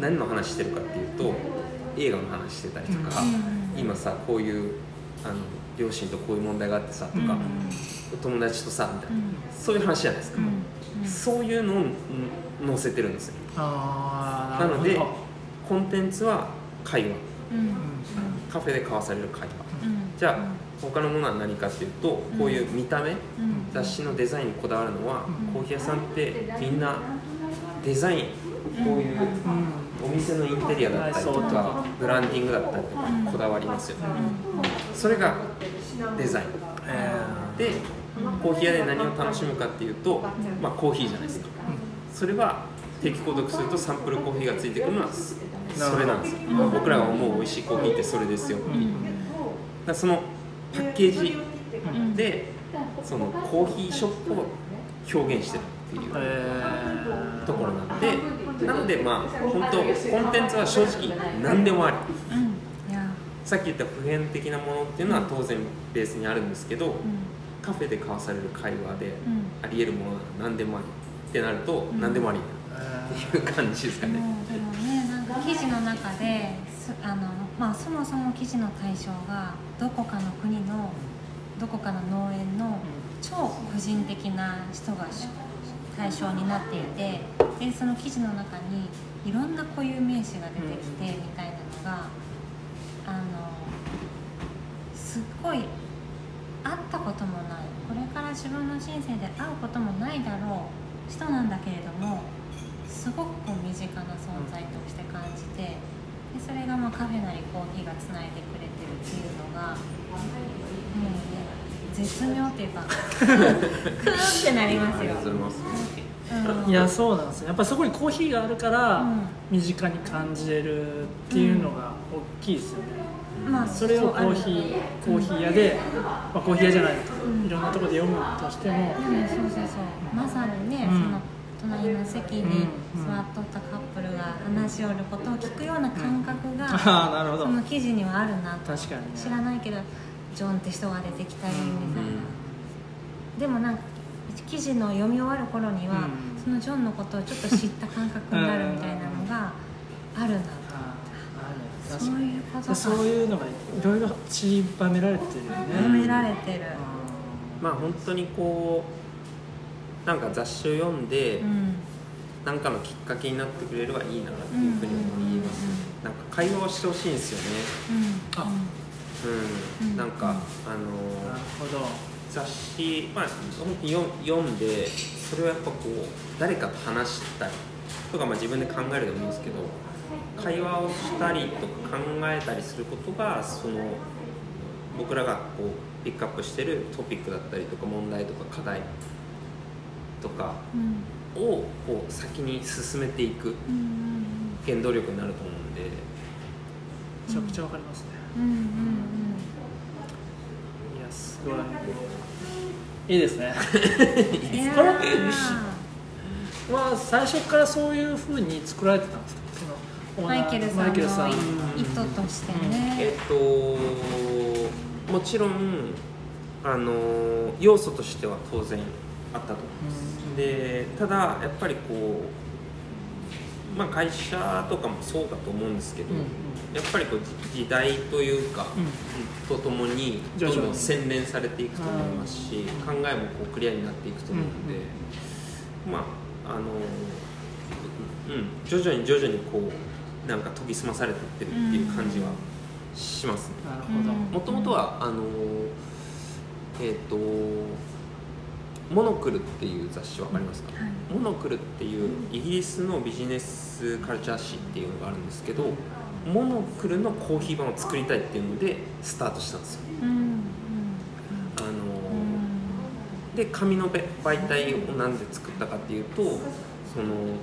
何の話してるかっていうと映画の話してたりとか、今さこういうあの両親とこういう問題があってさとか、お友達とさみたいな、そういう話じゃないですか、そういうのを載せてるんですよなのでコンテンツは会話、カフェで交わされる会話、じゃあ他のものは何かっていうとこういう見た目、雑誌のデザインにこだわるのは、コーヒー屋さんってみんなデザインこういう、お店のインテリアだったりとかブランディングだったりとかこだわりますよね、それがデザイン、でコーヒー屋で何を楽しむかっていうと、まあ、コーヒーじゃないですか、それは定期購読するとサンプルコーヒーがついてくるのはそれなんです。よ、僕らが思う美味しいコーヒーってそれですよ。っていう、だそのパッケージで、そのコーヒーショップを表現してるっていうところなんでなのでまあ本当コンテンツは正直何でもあり、さっき言った普遍的なものっていうのは当然ベースにあるんですけど、カフェで交わされる会話でありえるものは何でもありってなると何でもありっていう感じですかね。でもね。なんか記事の中であの、まあ、そもそも記事の対象がどこかの国のどこかの農園の超個人的な人が対象になっていてでその記事の中にいろんな固有名詞が出てきてみたいなのがあのすっごい会ったこともない。これから自分の人生で会うこともないだろう。人なんだけれどもすごくこう身近な存在として感じてでそれがまあカフェなりコーヒーがつないでくれてるっていうのがもうね絶妙っていうか クーってなりますよ。いやそうなんですねやっぱそこにコーヒーがあるから身近に感じれるっていうのが大きいですよね、まあ、それをコーヒーコーヒー屋で、まあ、コーヒー屋じゃないと、いろんなところで読むとしても、うん、そうそうそう。まさにね、その隣の席に座っとったカップルが話しおることを聞くような感覚が、なるほど。その記事にはあるなと。確かに、知らないけどジョンって人が出てきたりみたいな、でもなんか記事の読み終わる頃には、そのジョンのことをちょっと知った感覚になるみたいなのがあるなと。そういうことそういうのがいろいろ散りばめられてるよね。められてる。まあ本当にこうなんか雑誌を読んで、うん、なんかのきっかけになってくれればいいなっていうふうに思います。なんか会話をしてほしいんですよね。うん、あ、うん、なんか、あのなるほど雑誌、まあ、読んでそれをやっぱこう誰かと話したりとか、まあ、自分で考えるでもいいんですけど会話をしたりとか考えたりすることがその僕らがこうピックアップしてるトピックだったりとか問題とか課題とかをこう先に進めていく原動力になると思うんで。めちゃくちゃわかりますね。うんうんうん、いやすごい。いいですね。いやは最初からそういうふうに作られてたんですか？マイケルさんの意図としてね、えっともちろんあの要素としては当然あったと思います、でただやっぱりこうまあ会社とかもそうだと思うんですけど、やっぱりこう時代というか、とともにどんどん洗練されていくと思いますし、考えもこうクリアになっていくと思うので、まああのうん徐々に徐々にこうなんか研ぎ澄まされていってるっていう感じはしますね。なるほど。もともとはあのえっ、ー、とモノクルっていう雑誌わかりますか、はい、モノクルっていうイギリスのビジネスカルチャー誌っていうのがあるんですけどモノクルのコーヒー版を作りたいっていうのでスタートしたんですよ、うんうん、あので紙の媒体をなんで作ったかっていうとその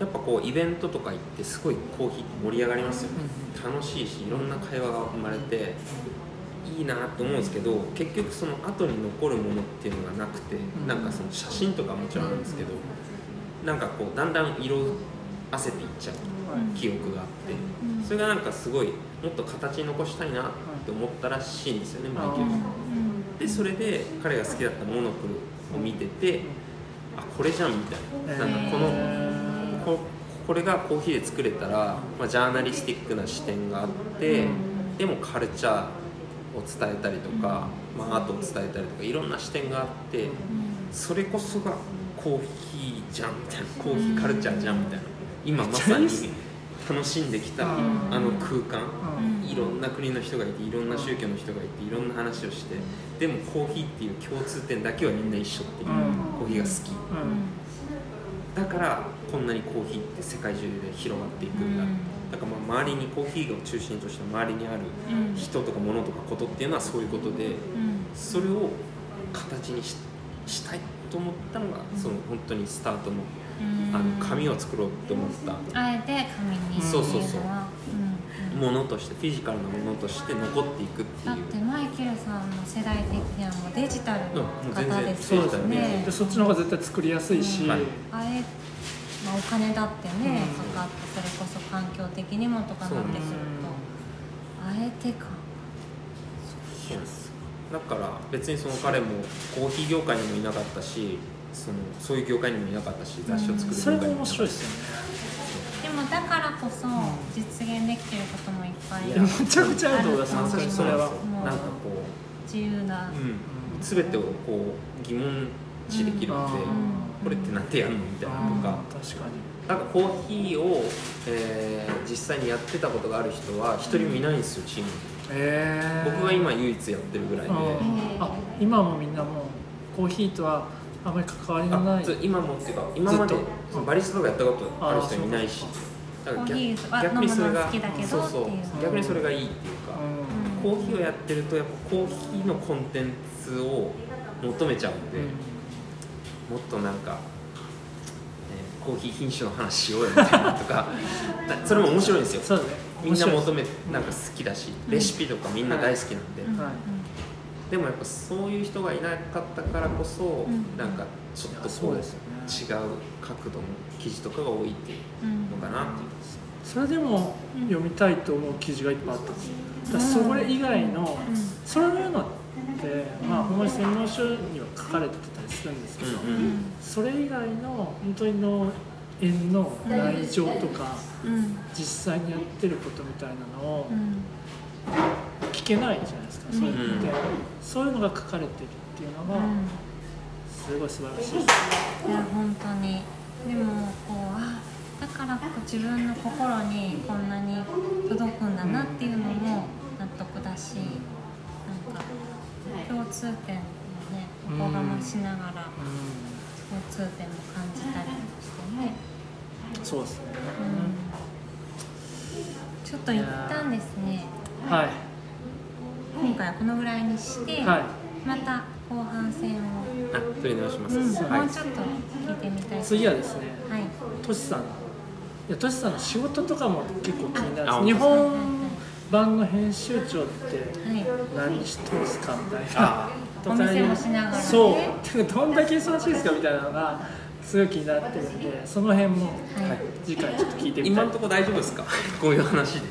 やっぱこうイベントとか行ってすごいコーヒーって盛り上がりますよね、楽しいしいろんな会話が生まれていいなと思うんですけど結局その後に残るものっていうのがなくてなんかその写真とかもちろんあるんですけどなんかこうだんだん色あせていっちゃう記憶があって。それがなんかすごいもっと形に残したいなって思ったらしいんですよねマイケルさん。でそれで彼が好きだったモノクルを見ててあこれじゃんみたいな。なんかこのここれがコーヒーで作れたら、まあ、ジャーナリスティックな視点があってでもカルチャーを伝えたりとか、まあ、アートを伝えたりとかいろんな視点があってそれこそがコーヒーじゃんみたいなコーヒーカルチャーじゃんみたいな。今まさに楽しんできたあの空間。いろんな国の人がいていろんな宗教の人がいていろんな話をしてでもコーヒーっていう共通点だけはみんな一緒っていうコーヒーが好きだからこんなにコーヒーって世界中で広がっていくんだ。だからまあ周りにコーヒーを中心とした周りにある人とか物とかことっていうのはそういうことでそれを形にしたいと思ったのがその本当にスタートのあの紙を作ろうと思った。あえて紙にそうそうそう、うん、ものとしてフィジカルなものとして残っていくっていう。だってマイケルさんの世代的にはもうデジタルの方ですよね,、でそっちの方が絶対作りやすいし、うん、あえまあ、お金だってね、かかってそれこそ環境的にもとかなってくると。あえてか。そうですだから別にその彼もコーヒー業界にもいなかったしそのそういう業界にもいなかったし雑誌を作る業界にも面白いですよねでもだからこそ実現できてることもいっぱいいやめちゃくちゃあると思いますそれはなんかこう自由な、うん、全てをこう疑問視できるので、これってなんてやんのみたいなとか。確かに。なんかコーヒーを、えー、実際にやってたことがある人は一人もいないんですよチームに、えー、僕が今唯一やってるぐらいで。あ今もみんなもうコーヒーとはあまり関わりがない。今もっていうか今までバリスタとかやったことある人いないしだから逆にそれがそうそう逆にそれがいいっていうか、コーヒーをやってるとやっぱコーヒーのコンテンツを求めちゃうんで、もっとなんか、えー、コーヒー品種の話しようよみたいなとか それも面白いんですよ。そう、ね、みんな求めなんか好きだし、レシピとかみんな大好きなんで、はいでもやっぱそういう人がいなかったからこそ、うん、なんかちょっとこう、ね、違う角度の記事とかが多いっていうのかなっていう、それでも読みたいと思う記事がいっぱいあったんですよ。それ以外の、そういうのってまあほんまに専門書には書かれてたりするんですけど、うんうん、それ以外の本当にの縁の内情とか、実際にやってることみたいなのを、聞けないじゃないですか、そういうのって、そういうのが書かれてるっていうのが、すごい素晴らしい。ですいや本当に。でもこうあだからこう自分の心にこんなに届くんだなっていうのも納得だしなんか共通点をねおこがましながら共通点も感じたりしてね。そうですね、うん、ちょっと一旦ですね。はい今回はこのぐらいにして、はい、また後半戦を。あ取り直します、うん、もうちょっと聞いてみたい。次はですね、はい、トシさん。いやトシさんの仕事とかも結構気になる日本版の編集長って何しとんすかみたいな、お店もしながら、ね、そう。どんだけ忙しいですかみたいなのがすごい気になってるんでその辺も、次回ちょっと聞いてみたい。今のところ大丈夫ですか？こういう話で。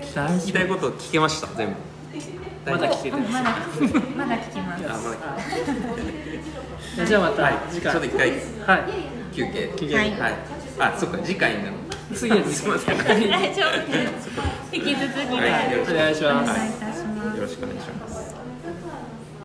聞きたいこと聞けました？全部まだ聞けてないまだまだ聞きます。あまだ聞けじゃあまたはい次回。ちょっと一回。はい。休憩。休憩。はい。はい。あそっか次回になる次は すいません。大丈夫です。引き続きで、はいお願いします。お願いいたします。よろしくお願いします